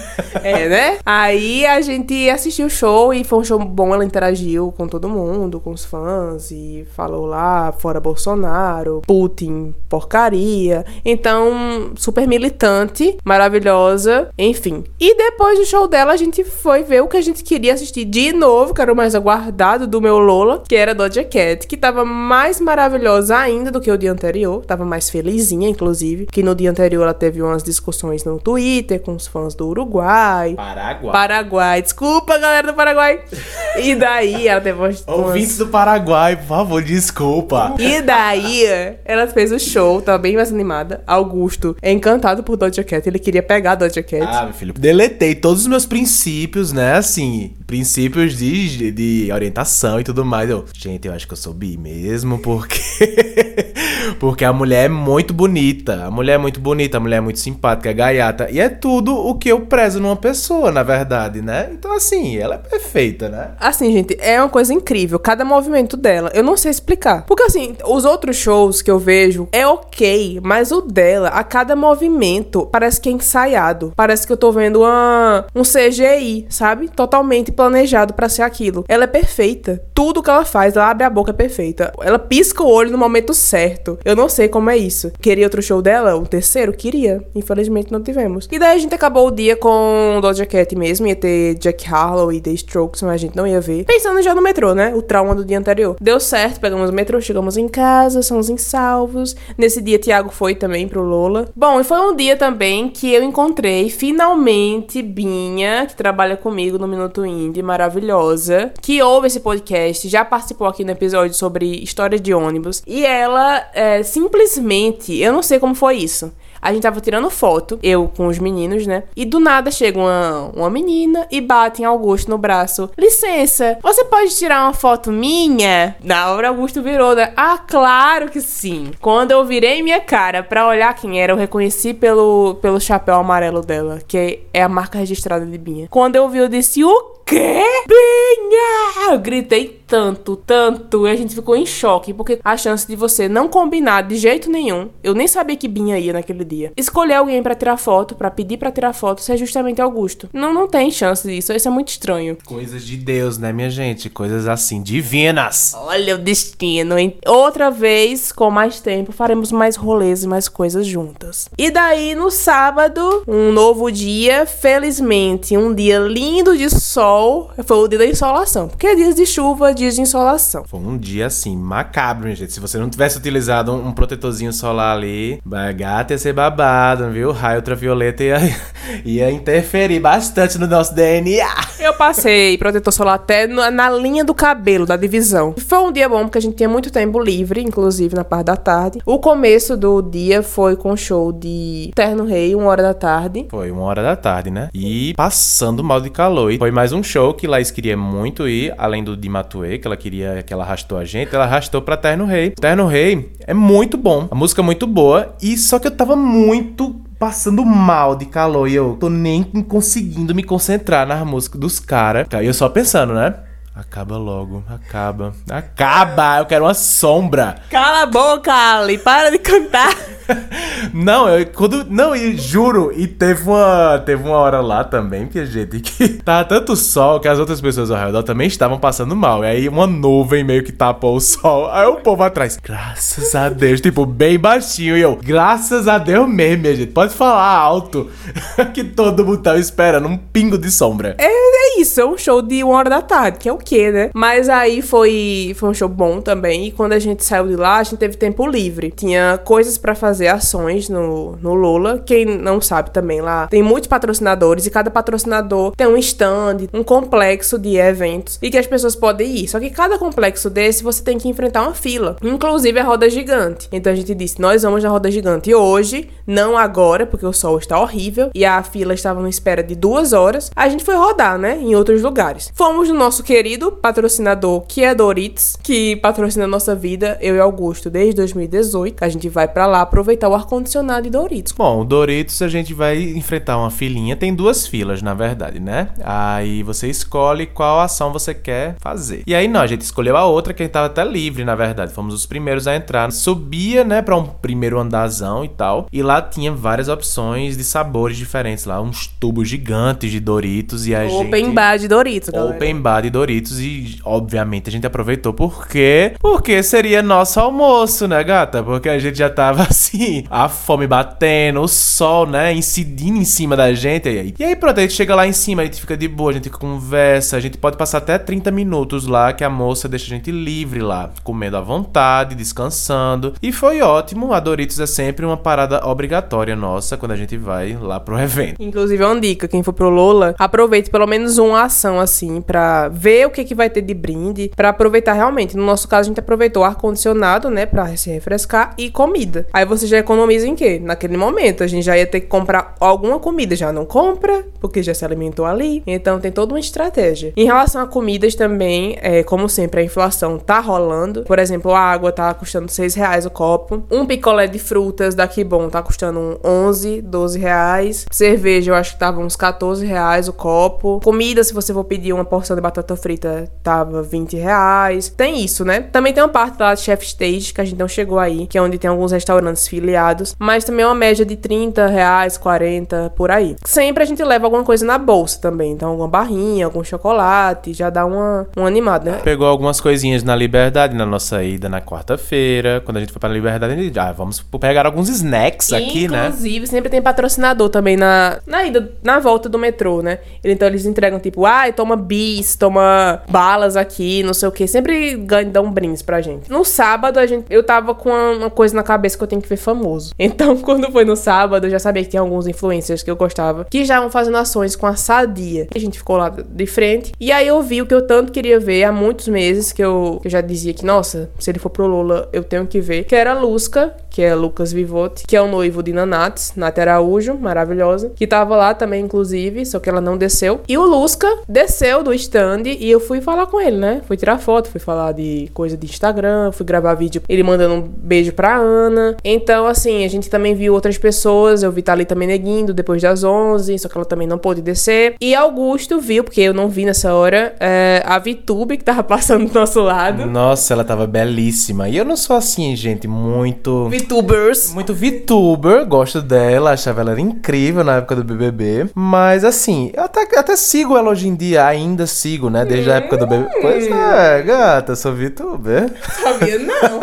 É, né? Aí a gente assistiu o show e foi um show bom. Ela interagiu com todo mundo, com os fãs e falou lá, fora Bolsonaro, Putin, porcaria. Então, super militante, maravilhosa, enfim. E depois do show dela, a gente foi ver o que a gente queria assistir de novo, que era o mais aguardado do meu Lola, que era Doja Cat, que tava mais maravilhosa ainda do que o dia anterior. Tava mais felizinha, inclusive. Que no dia anterior ela teve umas discussões no Twitter com os fãs do Uruguai. Paraguai. Paraguai. Desculpa, galera do Paraguai. E daí ela teve umas... Ouvintes do Paraguai, por favor, desculpa. E daí ela fez o show, tava bem mais animada. Augusto é encantado por Doja Cat, ele queria pegar a Doja Cat. Ah, meu filho, deletei todos os meus princípios, né, assim, princípios de, de orientação e tudo mais. Eu, gente, eu acho que eu sou bi mesmo, porque... porque a mulher é muito bonita, a mulher é muito bonita, a mulher é muito simpática, é gaiata, e é tudo o que eu prezo numa pessoa, na verdade, né? Então, assim, ela é perfeita, né? Assim, gente, é uma coisa incrível, cada movimento dela, eu não sei explicar. Porque, assim, os outros shows que eu vejo é ok, mas o dela, a cada movimento, parece que é ensaiado. Parece que eu tô vendo uma, um CGI, sabe? Totalmente planejado pra ser aquilo. Ela é perfeita. Tudo que ela faz, ela abre a boca é perfeita. Ela pisca o olho no momento certo. Eu não sei como é isso. Queria outro show dela? O terceiro? Queria. Infelizmente não tivemos. E daí a gente acabou o dia com Doja Cat mesmo. Ia ter Jack Harlow e The Strokes, mas a gente não ia ver. Pensando já no metrô, né? O trauma do dia anterior. Deu certo, pegamos o metrô, chegamos em casa, somos salvos. Nesse dia, Thiago foi também pro Lola. Bom, e foi um dia também que eu encontrei finalmente Binha, que trabalha comigo no Minuto Indie, maravilhosa, que ouve esse podcast, já participou aqui no episódio sobre história de ônibus. E ela é, simplesmente, eu não sei como foi isso. A gente tava tirando foto, eu com os meninos, né? E do nada chega uma, uma menina e bate em Augusto no braço. Licença, você pode tirar uma foto minha? Na hora Augusto virou, né? Ah, claro que sim. Quando eu virei minha cara pra olhar quem era, eu reconheci pelo, pelo chapéu amarelo dela, que é a marca registrada de Binha. Quando eu vi, eu disse, o quê? Binha! Eu gritei tanto, tanto, e a gente ficou em choque, porque a chance de você não combinar de jeito nenhum, eu nem sabia que Binha ia naquele dia. Escolher alguém para tirar foto, para pedir para tirar foto, isso é justamente Augusto. Não, não tem chance disso, isso é muito estranho. Coisas de Deus, né, minha gente? Coisas assim, divinas. Olha o destino, hein? Outra vez, com mais tempo, faremos mais rolês e mais coisas juntas. E daí, no sábado, um novo dia, felizmente, um dia lindo de sol, foi o dia da insolação, porque é dias de chuva, dias de insolação. Foi um dia assim, macabro, minha gente. Se você não tivesse utilizado um, um protetorzinho solar ali, gata ia ser babado, viu? Raio ultravioleta ia, ia interferir bastante no nosso DNA. Eu passei protetor solar até na, na linha do cabelo, da divisão. Foi um dia bom, porque a gente tinha muito tempo livre, inclusive na parte da tarde. O começo do dia foi com show de Terno Rei, uma hora da tarde. Foi uma hora da tarde, né? E passando mal de calor. E foi mais um show que Laís queria muito ir, além do de Matuê, que ela queria, que ela arrastou a gente, ela arrastou pra Terno Rei. Terno Rei é muito bom, a música é muito boa, e só que eu tava muito passando mal de calor e eu tô nem conseguindo me concentrar na música dos caras. E eu só pensando, né? Acaba logo, acaba, acaba, eu quero uma sombra. Cala a boca, Ali, para de cantar. não, eu quando não, e juro, e teve uma teve uma hora lá também que a gente que tava tanto sol que as outras pessoas ao redor também estavam passando mal. E aí uma nuvem meio que tapou o sol. Aí o povo atrás, graças a Deus, tipo bem baixinho e eu, graças a Deus mesmo, minha gente. Pode falar alto que todo mundo tava esperando um pingo de sombra. É, é isso, é um show de uma hora da tarde, que é o quê, né? Mas aí foi foi um show bom também. E quando a gente saiu de lá, a gente teve tempo livre. Tinha coisas para fazer ações no, no Lula. Quem não sabe também lá, tem muitos patrocinadores e cada patrocinador tem um stand, um complexo de eventos e que as pessoas podem ir. Só que cada complexo desse você tem que enfrentar uma fila, inclusive a roda gigante. Então a gente disse: nós vamos na roda gigante hoje, não agora, porque o sol está horrível e a fila estava numa espera de duas horas. A gente foi rodar, né, em outros lugares. Fomos no nosso querido patrocinador que é Doritos, que patrocina a nossa vida, eu e Augusto, desde 2018. A gente vai para lá aproveitar o ar-condicionado e Doritos. Bom, o Doritos a gente vai enfrentar uma filinha. Tem duas filas, na verdade, né? Aí você escolhe qual ação você quer fazer. E aí, não, a gente escolheu a outra que a gente tava até livre, na verdade. Fomos os primeiros a entrar. Subia, né, pra um primeiro andarzão e tal. E lá tinha várias opções de sabores diferentes lá. Uns tubos gigantes de Doritos e a Open gente... Open bar de Doritos, galera. Open bar de Doritos e, obviamente, a gente aproveitou. Por quê? Porque seria nosso almoço, né, gata? Porque a gente já tava assim, a fome batendo, o sol, né, incidindo em cima da gente. E aí, e aí pronto, a gente chega lá em cima, a gente fica de boa, a gente conversa, a gente pode passar até 30 minutos lá, que a moça deixa a gente livre lá, comendo à vontade, descansando. E foi ótimo, a Doritos é sempre uma parada obrigatória nossa quando a gente vai lá pro evento. Inclusive, é uma dica, quem for pro Lola, aproveite pelo menos uma ação, assim, pra ver o que, que vai ter de brinde, pra aproveitar realmente. No nosso caso, a gente aproveitou ar-condicionado, né, pra se refrescar e comida. Aí você já economiza em quê? Naquele momento, a gente já ia ter que comprar alguma comida, já não compra, porque já se alimentou ali. Então tem toda uma estratégia. Em relação a comidas também, é, como sempre, a inflação tá rolando. Por exemplo, a água tá custando 6 reais o copo. Um picolé de frutas daqui bom tá custando 11, 12 reais. Cerveja, eu acho que tava uns 14 reais o copo. Comida, se você for pedir uma porção de batata frita, tava 20 reais. Tem isso, né? Também tem uma parte lá de Chef Stage, que a gente não chegou aí, que é onde tem alguns restaurantes filiados, mas também é uma média de 30 reais, 40, por aí. Sempre a gente leva alguma coisa na bolsa também, então alguma barrinha, algum chocolate, já dá uma, um animado, né? Pegou algumas coisinhas na Liberdade na nossa ida na quarta-feira. Quando a gente foi pra Liberdade, a gente, ah, vamos pegar alguns snacks aqui, né? Inclusive, sempre tem patrocinador também na, na ida, na volta do metrô, né? Então eles entregam tipo, ai, toma bis, toma balas aqui, não sei o que. Sempre ganham, dão brindes pra gente. No sábado, a gente, eu tava com uma coisa na cabeça que eu tenho que ver famoso. Então, quando foi no sábado, eu já sabia que tinha alguns influencers que eu gostava que já estavam fazendo ações com a Sadia. A gente ficou lá de frente. E aí eu vi o que eu tanto queria ver há muitos meses, que eu, que eu já dizia que, nossa, se ele for pro Lula, eu tenho que ver. Que era a Lusca, que é Lucas Vivotti, que é o noivo de Nanates, Nath Araújo, maravilhosa, que tava lá também, inclusive, só que ela não desceu. E o Lusca desceu do stand e eu fui falar com ele, né? Fui tirar foto, fui falar de coisa de Instagram, fui gravar vídeo ele mandando um beijo pra Ana. Então, assim, a gente também viu outras pessoas, eu vi Thalita Meneguindo depois das 11, só que ela também não pôde descer. E Augusto viu, porque eu não vi nessa hora, é, a Vitube que tava passando do nosso lado. Nossa, ela tava belíssima. E eu não sou assim, gente, muito. VTubers. Muito VTuber, gosto dela, achava ela incrível na época do BBB. Mas assim, eu até, até sigo ela hoje em dia, ainda sigo, né? Desde a época do BBB. Pois é, gata, sou VTuber. Sabia não.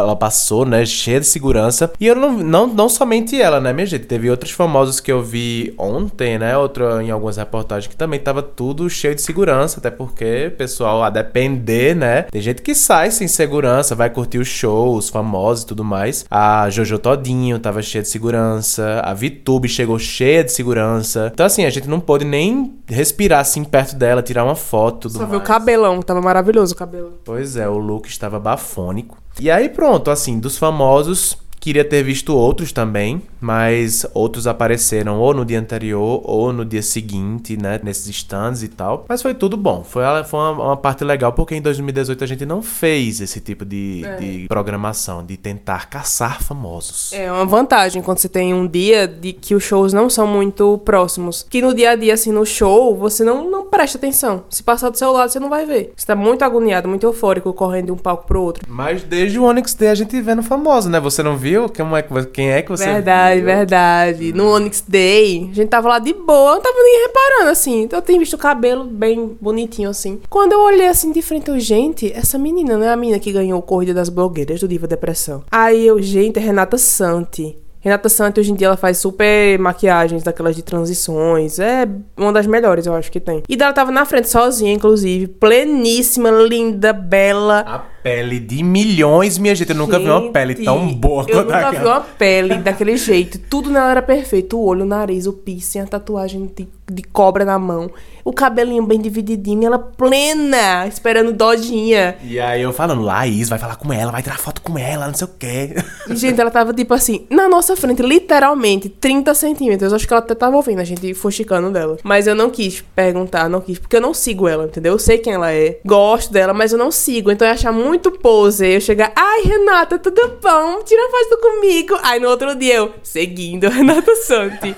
Ela passou, né, cheia de segurança. E eu não, não, não somente ela, né, minha gente? Teve outros famosos que eu vi ontem, né? Outro em algumas reportagens que também tava tudo cheio de segurança, até porque, pessoal, a depender, né? Tem gente que sai sem segurança, vai curtir os shows famosos e tudo mais. A Jojo Todinho tava cheia de segurança, a VTube chegou cheia de segurança. Então, assim, a gente não pôde nem respirar assim perto dela, tirar uma foto. Só mais. viu o cabelão, tava maravilhoso o cabelo. Pois é, o look estava bafônico. E aí pronto, assim, dos famosos, queria ter visto outros também, mas outros apareceram ou no dia anterior ou no dia seguinte, né, nesses stands e tal. Mas foi tudo bom, foi, foi uma, uma parte legal porque em 2018 a gente não fez esse tipo de, É. de programação, de tentar caçar famosos. É uma vantagem quando você tem um dia de que os shows não são muito próximos. Que no dia a dia, assim, no show, você não, não presta atenção. Se passar do seu lado, você não vai ver. Você tá muito agoniado, muito eufórico, correndo de um palco pro outro. Mas desde o Onyx Day a gente vendo famoso, né? Você não viu? Quem é que, quem é que você verdade, viu? verdade. No Onyx Day, a gente tava lá de boa, não tava nem reparando, assim. Eu tenho visto o cabelo bem bonitinho, assim. Quando eu olhei assim de frente, eu, gente, essa menina não é a menina que ganhou o Corrida das Blogueiras do Diva Depressão. Aí eu, gente, é Renata Santi. Renata Santi, hoje em dia, ela faz super maquiagens daquelas de transições. É uma das melhores, eu acho que tem. E ela tava na frente sozinha, inclusive. Pleníssima, linda, bela. A pele de milhões, minha gente. Eu nunca vi uma pele tão Gente, boa Eu quanto nunca vi aquela. uma pele daquele jeito. Tudo nela era perfeito. O olho, o nariz, o piercing, a tatuagem de, de cobra na mão. O cabelinho bem divididinho. Ela plena, esperando dodinha. E aí eu falando, Laís, vai falar com ela, vai tirar foto com ela, não sei o quê. Gente, ela tava tipo assim, na nossa frente, literalmente, 30 centímetros. Acho que ela até tava ouvindo a gente fuxicando dela. Mas eu não quis perguntar, não quis, porque eu não sigo ela, entendeu? Eu sei quem ela é, gosto dela, mas eu não sigo. Então eu ia achar muito pose. Eu chegar, ai, Renata, tudo bom? Tira foto comigo. Aí no outro dia eu, seguindo Renata Santi.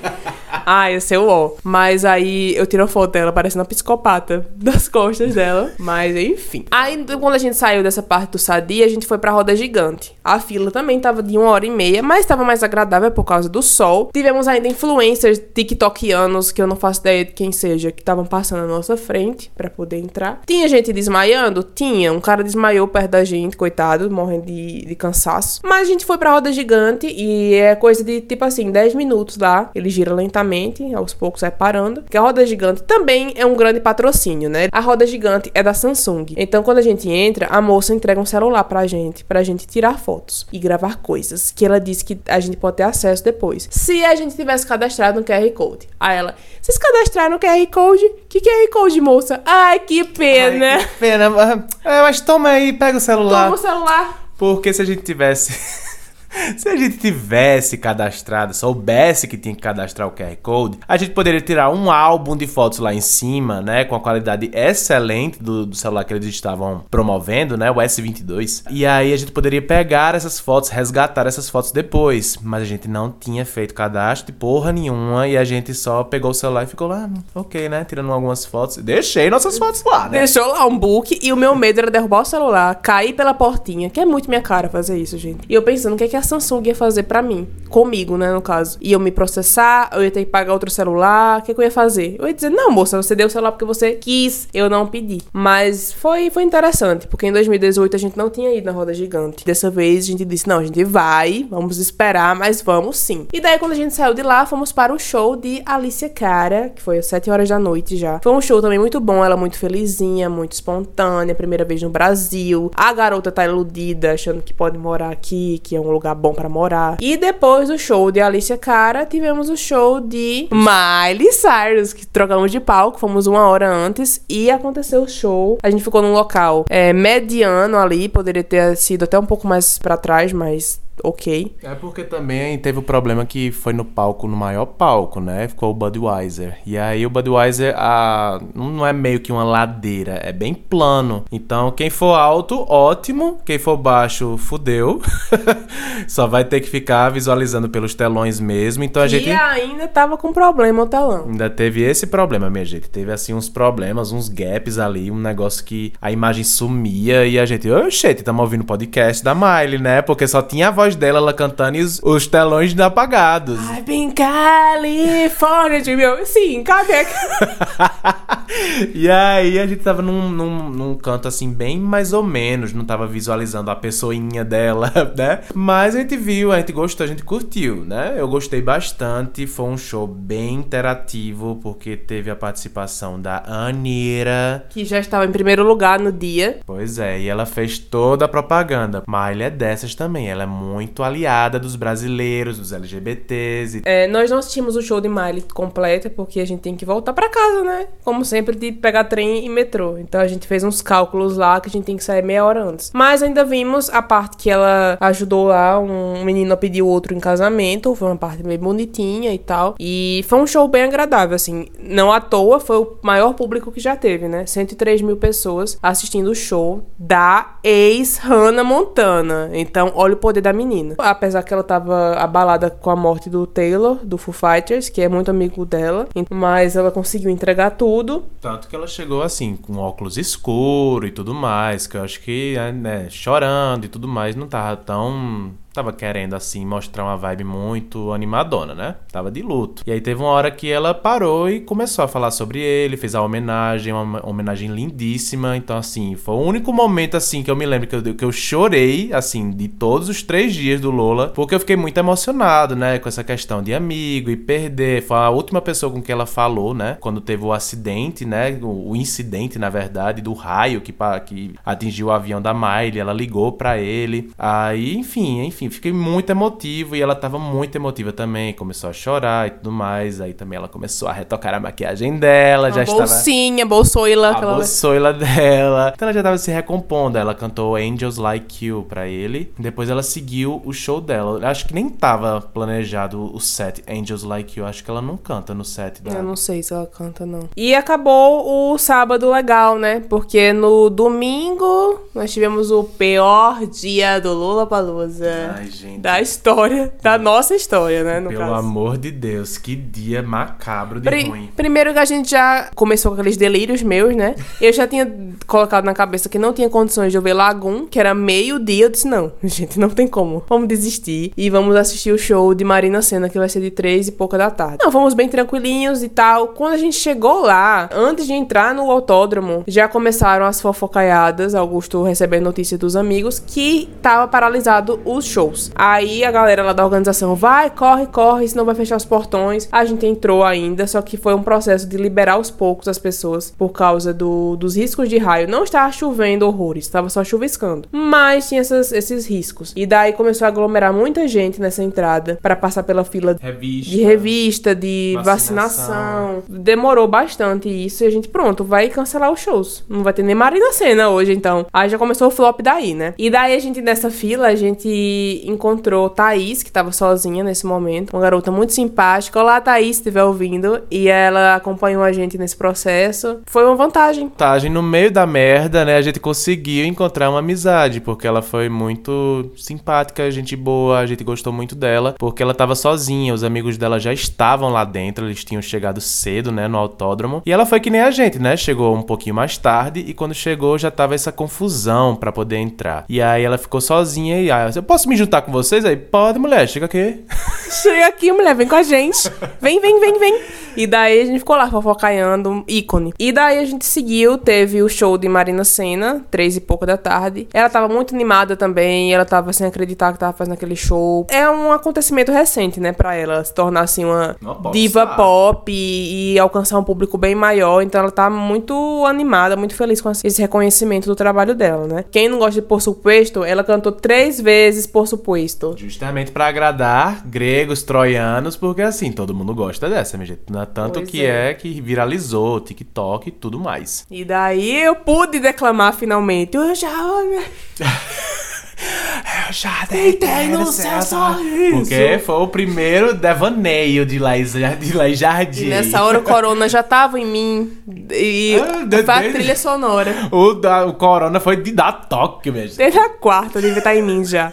ai, esse é o ó. Mas aí eu tiro a foto dela, parecendo uma psicopata das costas dela. Mas enfim. Aí quando a gente saiu dessa parte do Sadia, a gente foi pra roda gigante. A fila também tava de uma hora e meia, mas tava mais agradável por causa do sol. Tivemos ainda influencers tiktokianos, que eu não faço ideia de quem seja, que estavam passando na nossa frente pra poder entrar. Tinha gente desmaiando? Tinha. Um cara desmaiou perto da gente, coitado, morrendo de, de cansaço. Mas a gente foi pra roda gigante e é coisa de tipo assim, 10 minutos lá. Ele gira lentamente, aos poucos vai parando. Porque a roda gigante também é um grande patrocínio, né? A roda gigante é da Samsung. Então quando a gente entra, a moça entrega um celular pra gente, pra gente tirar fotos e gravar coisas que ela disse que a gente pode ter acesso depois. Se a gente tivesse cadastrado no QR Code. Aí ela, vocês cadastraram no QR Code? Que QR Code, moça? Ai, que pena. Ai, que pena. É, mas toma aí, pega o celular. Toma o celular. Porque se a gente tivesse. Se a gente tivesse cadastrado, soubesse que tinha que cadastrar o QR Code, a gente poderia tirar um álbum de fotos lá em cima, né? Com a qualidade excelente do, do celular que eles estavam promovendo, né? O S22. E aí a gente poderia pegar essas fotos, resgatar essas fotos depois. Mas a gente não tinha feito cadastro de porra nenhuma e a gente só pegou o celular e ficou lá, ok, né? Tirando algumas fotos. Deixei nossas fotos lá, né? Deixou lá um book e o meu medo era derrubar o celular, cair pela portinha, que é muito minha cara fazer isso, gente. E eu pensando, o que é que a a Samsung ia fazer para mim. Comigo, né, no caso. Ia me processar, eu ia ter que pagar outro celular. O que, que eu ia fazer? Eu ia dizer, não, moça, você deu o celular porque você quis. Eu não pedi. Mas foi, foi interessante, porque em 2018 a gente não tinha ido na roda gigante. Dessa vez a gente disse, não, a gente vai, vamos esperar, mas vamos sim. E daí, quando a gente saiu de lá, fomos para o show de Alicia Cara, que foi às 7 horas da noite já. Foi um show também muito bom, ela muito felizinha, muito espontânea, primeira vez no Brasil. A garota tá iludida, achando que pode morar aqui, que é um lugar bom para morar. E depois do show de Alicia Cara, tivemos o show de Miley Cyrus, que trocamos de palco, fomos uma hora antes e aconteceu o show. A gente ficou num local é, mediano ali, poderia ter sido até um pouco mais para trás, mas ok. É porque também teve o problema que foi no palco, no maior palco, né? Ficou o Budweiser. E aí o Budweiser a, não é meio que uma ladeira, é bem plano. Então quem for alto, ótimo. Quem for baixo, fudeu. Só vai ter que ficar visualizando pelos telões mesmo. Então a e gente. E ainda tava com problema o telão. Ainda teve esse problema, minha gente. Teve assim uns problemas, uns gaps ali, um negócio que a imagem sumia e a gente, oxente, estamos ouvindo o podcast da Miley, né? Porque só tinha a voz voz dela, ela cantando e os, os telões apagados. I've been California, meu. Sim, cadê? e aí a gente tava num, num, num, canto assim, bem mais ou menos, não tava visualizando a pessoinha dela, né? Mas a gente viu, a gente gostou, a gente curtiu, né? Eu gostei bastante, foi um show bem interativo, porque teve a participação da Anira. Que já estava em primeiro lugar no dia. Pois é, e ela fez toda a propaganda. Miley é dessas também, ela é muito aliada dos brasileiros, dos LGBTs. É, nós não assistimos o show de Miley completa, porque a gente tem que voltar para casa, né? Como sempre, de pegar trem e metrô. Então a gente fez uns cálculos lá que a gente tem que sair meia hora antes. Mas ainda vimos a parte que ela ajudou lá um menino a pedir outro em casamento. Foi uma parte bem bonitinha e tal. E foi um show bem agradável, assim. Não à toa, foi o maior público que já teve, né? 103 mil pessoas assistindo o show da ex-Hannah Montana. Então, olha o poder da menina. Apesar que ela tava abalada com a morte do Taylor, do Foo Fighters, que é muito amigo dela. Mas ela conseguiu entregar tudo. Tanto que ela chegou assim, com óculos escuro e tudo mais, que eu acho que, né, chorando e tudo mais, não tava tão tava querendo, assim, mostrar uma vibe muito animadona, né? Tava de luto. E aí teve uma hora que ela parou e começou a falar sobre ele, fez a homenagem, uma homenagem lindíssima. Então, assim, foi o único momento, assim, que eu me lembro que eu, que eu chorei, assim, de todos os três dias do Lola, porque eu fiquei muito emocionado, né? Com essa questão de amigo e perder. Foi a última pessoa com quem ela falou, né? Quando teve o acidente, né? O, o incidente, na verdade, do raio que, que atingiu o avião da Miley. Ela ligou para ele. Aí, enfim, enfim enfim, fiquei muito emotivo e ela tava muito emotiva também. Começou a chorar e tudo mais. Aí também ela começou a retocar a maquiagem dela. já bolsinha, estava... bolsoila. A bolsoila dela. Então ela já tava se recompondo. Ela cantou Angels Like You pra ele. Depois ela seguiu o show dela. Eu acho que nem tava planejado o set Angels Like You. Acho que ela não canta no set dela. Eu não sei se ela canta, não. E acabou o sábado legal, né? Porque no domingo nós tivemos o pior dia do Lula Palusa. Ai, gente. Da história, da nossa história, né? Pelo caso. amor de Deus, que dia macabro de Pri ruim. Primeiro que a gente já começou com aqueles delírios meus, né? Eu já tinha colocado na cabeça que não tinha condições de eu ver Lagoon, que era meio-dia. Eu disse, não, gente, não tem como. Vamos desistir e vamos assistir o show de Marina Senna, que vai ser de três e pouca da tarde. Não, fomos bem tranquilinhos e tal. Quando a gente chegou lá, antes de entrar no autódromo, já começaram as fofocaiadas. Augusto recebendo notícia dos amigos que tava paralisado os shows shows. Aí a galera lá da organização vai, corre, corre, senão vai fechar os portões. A gente entrou ainda, só que foi um processo de liberar aos poucos as pessoas por causa do, dos riscos de raio. Não estava chovendo horrores, estava só chuviscando. Mas tinha essas, esses riscos. E daí começou a aglomerar muita gente nessa entrada para passar pela fila revista, de revista, de vacinação. vacinação. Demorou bastante isso e a gente, pronto, vai cancelar os shows. Não vai ter nem Marina Cena hoje, então. Aí já começou o flop daí, né? E daí a gente, nessa fila, a gente encontrou Thaís, que estava sozinha nesse momento, uma garota muito simpática. Olá, Thaís, se estiver ouvindo. E ela acompanhou a gente nesse processo. Foi uma vantagem. Vantagem no meio da merda, né? A gente conseguiu encontrar uma amizade, porque ela foi muito simpática, gente boa, a gente gostou muito dela, porque ela estava sozinha, os amigos dela já estavam lá dentro, eles tinham chegado cedo, né, no autódromo. E ela foi que nem a gente, né? Chegou um pouquinho mais tarde e quando chegou já tava essa confusão para poder entrar. E aí ela ficou sozinha e ah, eu posso me juntar com vocês? Aí, pode, mulher, chega aqui. Chega aqui, mulher, vem com a gente. Vem, vem, vem, vem. E daí a gente ficou lá fofocaiando, ícone. E daí a gente seguiu, teve o show de Marina Senna, três e pouco da tarde. Ela tava muito animada também, ela tava sem acreditar que tava fazendo aquele show. É um acontecimento recente, né, pra ela se tornar assim uma popstar. diva pop e, e alcançar um público bem maior. Então ela tá muito animada, muito feliz com esse reconhecimento do trabalho dela, né? Quem não gosta de Por Supuesto, ela cantou três vezes Por Supuesto. Justamente pra agradar gregos, troianos, porque assim, todo mundo gosta dessa, minha gente. É Tanto Pois que é. é. que viralizou, TikTok e tudo mais. E daí eu pude declamar finalmente. Eu já. Eu já Deitei no seu sorriso. Porque foi o primeiro devaneio de Laís, de Laís Jardim. E nessa hora o corona já tava em mim. E Ah, de- foi a trilha sonora. O, da, o corona foi de dar toque, minha gente. Desde a quarta, devia estar em mim já.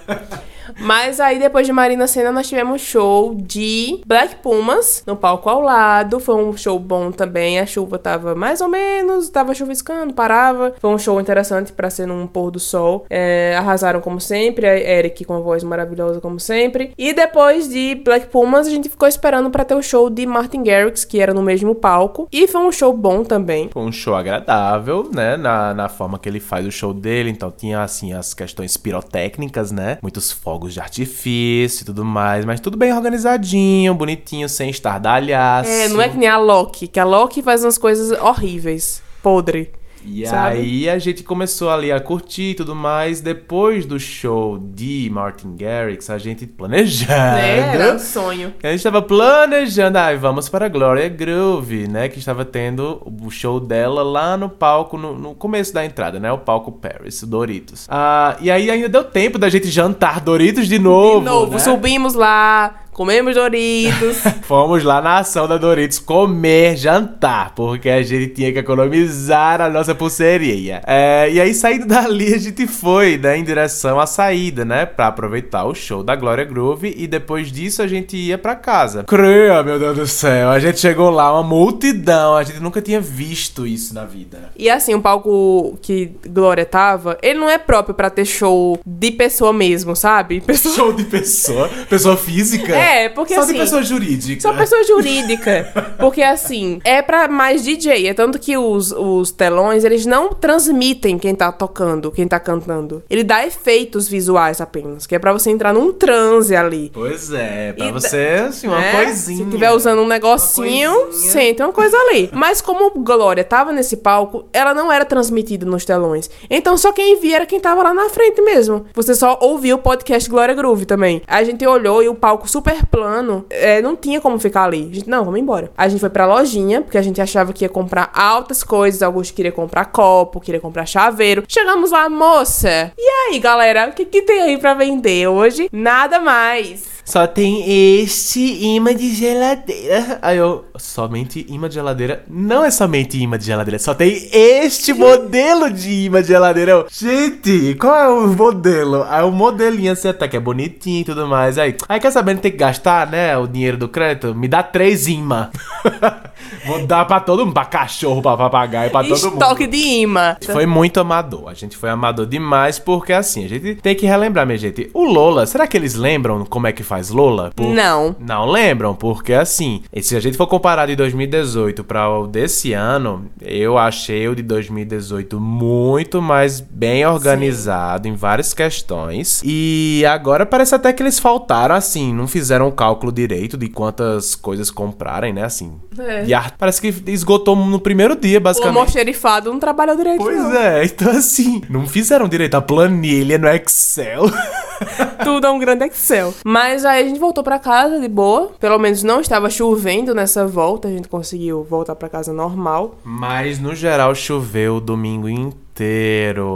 Mas aí, depois de Marina Senna, nós tivemos show de Black Pumas no palco ao lado. Foi um show bom também. A chuva tava mais ou menos, tava chuviscando, parava. Foi um show interessante pra ser num pôr do sol. É, arrasaram como sempre. A Eric com a voz maravilhosa como sempre. E depois de Black Pumas, a gente ficou esperando pra ter o show de Martin Garrix, que era no mesmo palco. E foi um show bom também. Foi um show agradável, né? Na, na forma que ele faz o show dele. Então tinha, assim, as questões pirotécnicas, né? Muitos fogos de artifício e tudo mais. Mas tudo bem organizadinho, bonitinho, sem estardalhaço. É, não é que nem a Loki, que a Loki faz umas coisas horríveis. Podre. E sabe? aí a gente começou ali a curtir e tudo mais. Depois do show de Martin Garrix, a gente planejando. É, era um sonho. A gente tava planejando, ai, vamos para a Gloria Groove, né? Que estava tendo o show dela lá no palco, no, no começo da entrada, né? O palco Paris, o Doritos. Ah, e aí ainda deu tempo da gente jantar Doritos de novo. De novo, né? subimos lá, comemos Doritos. Fomos lá na ação da Doritos comer, jantar, porque a gente tinha que economizar a nossa pulseirinha. É, e aí, saindo dali, a gente foi, né, em direção à saída, né, pra aproveitar o show da Glória Groove e depois disso a gente ia pra casa. Creia, meu Deus do céu, a gente chegou lá, uma multidão, a gente nunca tinha visto isso na vida. e assim, o palco que Glória tava, ele não é próprio pra ter show de pessoa mesmo, sabe? Pessoa... Show de pessoa, pessoa física. É, porque Só assim- de pessoa jurídica. Só pessoa jurídica. Porque assim, é pra mais DJ. É tanto que os, os telões, eles não transmitem quem tá tocando, quem tá cantando. Ele dá efeitos visuais apenas. Que é pra você entrar num transe ali. Pois é, pra E você, assim, uma né? coisinha. Se tiver usando um negocinho, sente uma coisa ali. Mas como Glória tava nesse palco, ela não era transmitida nos telões. Então só quem via era quem tava lá na frente mesmo. Você só ouvia o podcast Glória Groove também. A gente olhou e o palco super plano, é, não tinha como ficar ali. A gente, não, vamos embora. A gente foi pra lojinha, porque a gente achava que ia comprar altas coisas. Alguns queriam comprar copo, queria comprar chaveiro. Chegamos lá, moça. E aí, galera, o que, que tem aí pra vender hoje? Nada mais. Só tem este imã de geladeira. Aí eu, somente imã de geladeira? Não é somente imã de geladeira, só tem este modelo de imã de geladeira. Eu, gente, qual é o modelo? Aí o modelinho assim até que é bonitinho e tudo mais. Aí, aí quer saber, tem que gastar, né, o dinheiro do crédito? Me dá três imã. Vou dar pra todo mundo, pra cachorro, pra papagaio, pra todo mundo. Estoque de imã. Foi muito amador. A gente foi amador demais porque assim, a gente tem que relembrar, minha gente. O Lola, será que eles lembram como é que faz Lola? Por- Não. Não lembram, porque assim, se a gente for comparar de 2018 para o desse ano, eu achei o de 2018 muito mais bem organizado em várias questões. E agora parece até que eles faltaram, assim, não fizeram o cálculo direito de quantas coisas comprarem, né? Assim. É. E a- parece que esgotou no primeiro dia, O basicamente. almoxerifado não trabalhou direito, Pois não. é, então assim, não fizeram direito a planilha no Excel. Tudo é um grande Excel. Mas aí a gente voltou pra casa de boa. Pelo menos não estava chovendo nessa volta. A gente conseguiu voltar pra casa normal. Mas no geral choveu o domingo inteiro.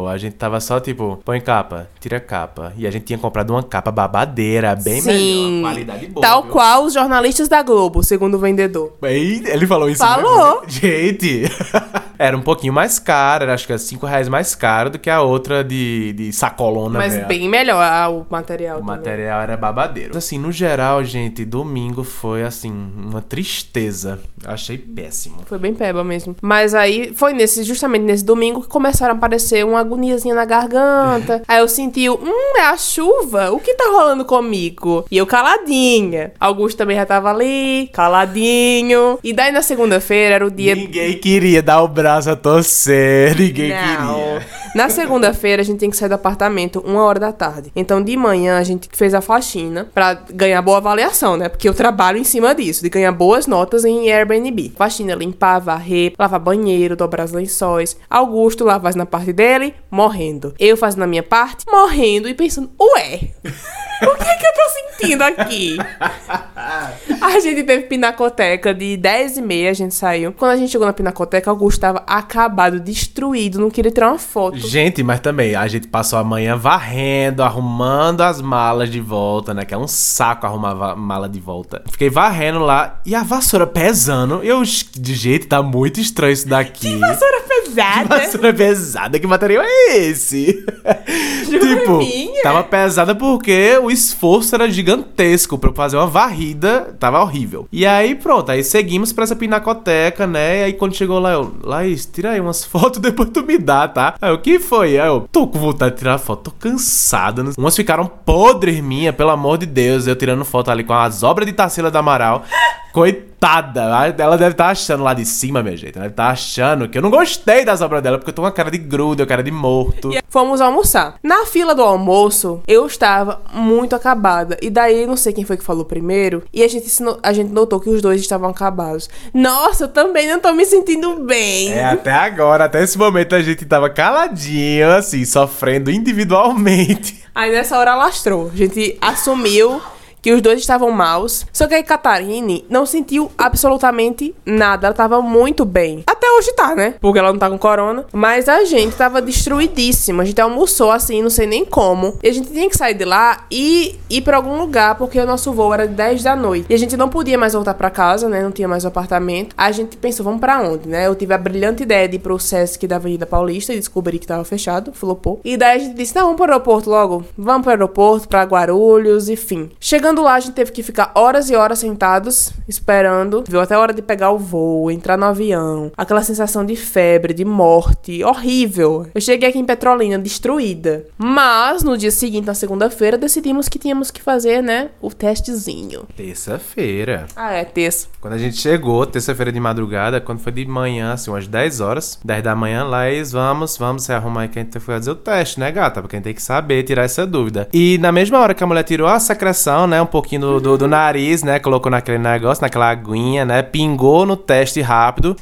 A gente tava só tipo, põe capa, tira capa. E a gente tinha comprado uma capa babadeira, bem Sim. melhor, qualidade boa. Tal viu? qual os jornalistas da Globo, segundo o vendedor. Ele falou isso Falou. mesmo? Gente, era um pouquinho mais cara, era acho que é 5 reais mais caro do que a outra de, de sacolona. Mas velho. bem melhor ah, o material. O também. material era babadeiro. Assim, no geral, gente, domingo foi assim, uma tristeza. Achei péssimo. Foi bem peba mesmo. Mas aí foi nesse, justamente nesse domingo que começaram aparecer uma agoniazinha na garganta. aí eu senti, hum, é a chuva? O que tá rolando comigo? E eu caladinha. Augusto também já tava ali, caladinho. E daí na segunda-feira era o dia. Ninguém queria dar o braço a torcer, ninguém Não. queria. Na segunda-feira a gente tem que sair do apartamento uma hora da tarde. Então de manhã a gente fez a faxina pra ganhar boa avaliação, né? Porque eu trabalho em cima disso, de ganhar boas notas em Airbnb. Faxina, limpar, varrer, lavar banheiro, dobrar os lençóis. Augusto lá faz na parte dele, morrendo. Eu fazendo a minha parte, morrendo e pensando, ué, o que é que eu tô sentindo aqui? A gente teve pinacoteca de 10 e meia, a gente saiu. Quando a gente chegou na pinacoteca, Augusto tava acabado, destruído, não queria tirar uma foto. Gente, mas também, a gente passou a manhã varrendo, arrumando as malas de volta, né? Que é um saco arrumar mala de volta. Fiquei varrendo lá e a vassoura pesando. Eu, de jeito, tá muito estranho isso daqui. Vassoura pesada. Vassoura pesada, que material é esse? tipo, minha. tava pesada porque o esforço era gigantesco pra fazer uma varrida, tava horrível. E aí, pronto, aí seguimos pra essa pinacoteca, né? E aí quando chegou lá, eu, Laís, tira aí umas fotos, depois tu me dá, tá? Aí o que foi? Aí eu, tô com vontade de tirar foto, tô cansada. Umas ficaram podres minha, pelo amor de Deus, eu tirando foto ali com as obras de Tarsila da Amaral. Coitada, ela deve estar achando lá de cima, minha gente. Ela deve estar achando que eu não gostei das obras dela, porque eu tô com uma cara de gruda, uma cara de morto. E Fomos almoçar. Na fila do almoço, eu estava muito acabada. E daí, não sei quem foi que falou primeiro. E a gente, a gente notou que os dois estavam acabados. Nossa, eu também não tô me sentindo bem. É, até agora, até esse momento a gente tava caladinho, assim, sofrendo individualmente. Aí nessa hora lastrou. A gente assumiu que os dois estavam maus. Só que aí Catarine não sentiu absolutamente nada. Ela tava muito bem. Até hoje tá, né? Porque ela não tá com corona. Mas a gente tava destruidíssima. A gente almoçou assim, não sei nem como. E a gente tinha que sair de lá e ir pra algum lugar, porque o nosso voo era de 10 da noite. E a gente não podia mais voltar pra casa, né? Não tinha mais o apartamento. A gente pensou, vamos pra onde, né? Eu tive a brilhante ideia de ir pro Sesc da Avenida Paulista e descobri que tava fechado, flopou. E daí a gente disse, não, vamos pro aeroporto logo. Vamos pro aeroporto, pra Guarulhos, enfim. Chegando lá, a gente teve que ficar horas e horas sentados, esperando. Viu até a hora de pegar o voo, entrar no avião. Aquela sensação de febre, de morte, horrível. Eu cheguei aqui em Petrolina, destruída. Mas, no dia seguinte, na segunda-feira, decidimos que tínhamos que fazer, né, o testezinho. Terça-feira. Ah, é, terça. Quando a gente chegou, terça-feira de madrugada, quando foi de manhã, assim, umas 10 horas, 10 da manhã, Laís, vamos, vamos se arrumar aí que a gente foi fazer o teste, né, gata? Porque a gente tem que saber, tirar essa dúvida. E na mesma hora que a mulher tirou a secreção, né, um pouquinho do, do, do nariz, né, colocou naquele negócio, naquela aguinha, né, pingou no teste rápido.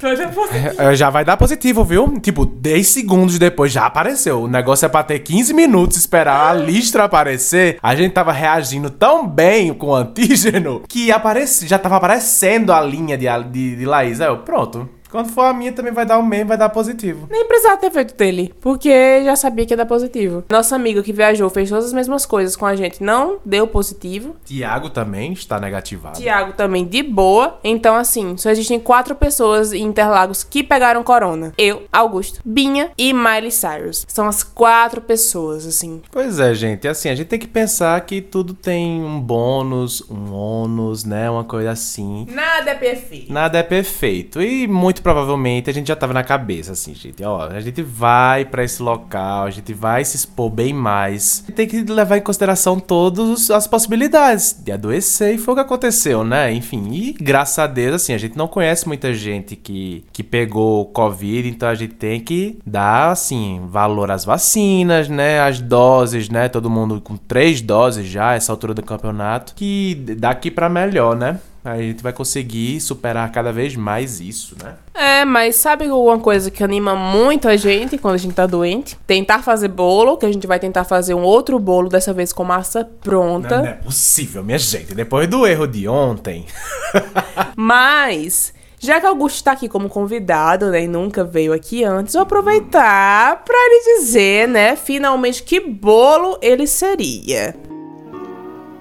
É, Já vai dar positivo, viu? Tipo, 10 segundos depois já apareceu. O negócio é pra ter 15 minutos esperar a listra aparecer. A gente tava reagindo tão bem com o antígeno que aparece, já tava aparecendo a linha de, de, de Laís. Aí eu, pronto. Quando for a minha também vai dar o mesmo, vai dar positivo. Nem precisava ter feito dele, porque já sabia que ia dar positivo. Nosso amigo que viajou fez todas as mesmas coisas com a gente, não deu positivo. Tiago também está negativado. Tiago também de boa. Então, assim, só existem quatro pessoas em Interlagos que pegaram corona: eu, Augusto, Binha e Miley Cyrus. São as quatro pessoas, assim. Pois é, gente. Assim, a gente tem que pensar que tudo tem um bônus, um ônus, né? Uma coisa assim. Nada é perfeito. Nada é perfeito. E muito provavelmente a gente já tava na cabeça, assim, gente. Ó, a gente vai pra esse local, a gente vai se expor bem mais. Tem que levar em consideração todas as possibilidades de adoecer. E foi o que aconteceu, né? Enfim, e graças a Deus, assim, a gente não conhece muita gente que, que pegou Covid, então a gente tem que dar, assim, valor às vacinas, né? As doses, né? Todo mundo com três doses já, essa altura do campeonato. Que daqui pra melhor, né? A gente vai conseguir superar cada vez mais isso, né? É, mas sabe uma coisa que anima muito a gente quando a gente tá doente? Tentar fazer bolo, que a gente vai tentar fazer um outro bolo, dessa vez com massa pronta. Não, não é possível, minha gente. Depois do erro de ontem. Mas, já que Augusto tá aqui como convidado, né, e nunca veio aqui antes, vou aproveitar pra ele dizer, né, finalmente que bolo ele seria.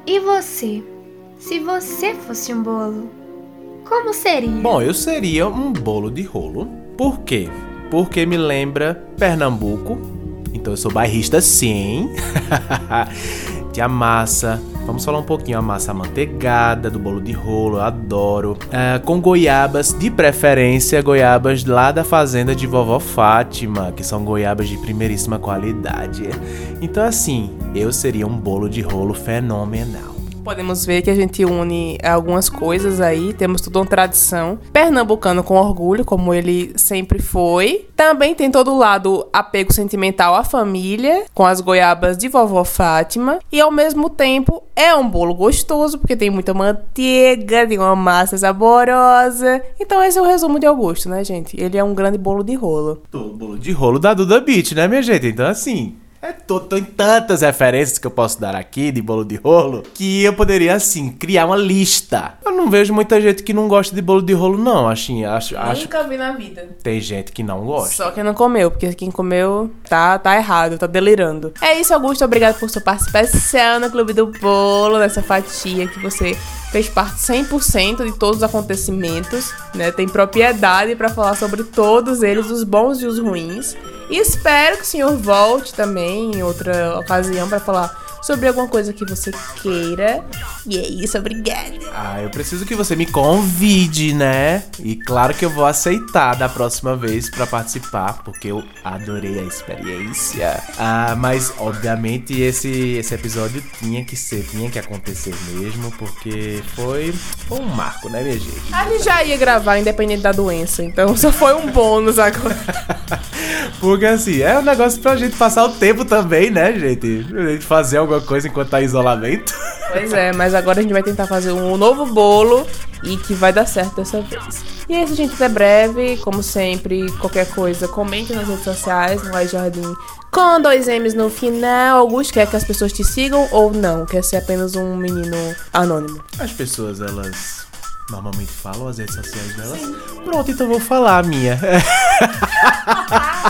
E você? Se você fosse um bolo, como seria? Bom, eu seria um bolo de rolo. Por quê? porque me lembra Pernambuco. Então eu sou bairrista sim. de massa. Vamos falar um pouquinho a massa amanteigada, do bolo de rolo, eu adoro. É, com goiabas, de preferência, goiabas lá da fazenda de vovó Fátima, que são goiabas de primeiríssima qualidade. Então, assim, eu seria um bolo de rolo fenomenal. Podemos ver que a gente une algumas coisas aí, temos toda uma tradição. Pernambucano com orgulho, como ele sempre foi. Também tem todo o lado apego sentimental à família, com as goiabas de vovó Fátima. E ao mesmo tempo é um bolo gostoso, porque tem muita manteiga, tem uma massa saborosa. Então esse é o resumo de Augusto, né, gente? Ele é um grande bolo de rolo. Bolo de rolo da Duda Beat, né, minha gente? Então, assim, é, tô, tô, em tantas referências que eu posso dar aqui de bolo de rolo que eu poderia, assim, criar uma lista. Eu não vejo muita gente que não gosta de bolo de rolo, não. Assim, acho, acho. Nunca vi na vida. Tem gente que não gosta. Só quem não comeu, porque quem comeu tá, tá errado, tá delirando. É isso, Augusto. Obrigado por sua participação no Clube do Bolo, nessa fatia que você fez parte 100% de todos os acontecimentos, né? Tem propriedade para falar sobre todos eles, os bons e os ruins. E espero que o senhor volte também em outra ocasião para falar sobre alguma coisa que você queira. E é isso, obrigada. Ah, eu preciso que você me convide, né? E claro que eu vou aceitar da próxima vez para participar, porque eu adorei a experiência. Ah, mas obviamente esse esse episódio tinha que ser, tinha que acontecer mesmo, porque foi, foi um marco, né, minha gente? A gente já ia gravar independente da doença, então só foi um bônus agora. porque assim, é um negócio pra gente passar o tempo também, né, gente? A gente fazer alguma coisa enquanto tá em isolamento. Pois é, mas agora a gente vai tentar fazer um novo bolo e que vai dar certo dessa vez. E é isso, gente. Até breve. Como sempre, qualquer coisa, comente nas redes sociais, no Jardim com dois M's no final. Augusto, quer que as pessoas te sigam ou não? Quer ser apenas um menino anônimo? As pessoas, elas normalmente falam as redes sociais delas. Sim. Pronto, então vou falar a minha.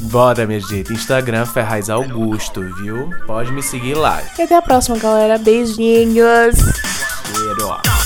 Bora, minha gente. Instagram Ferraz Augusto, viu? Pode me seguir lá. E até a próxima, galera. Beijinhos. Cheiro.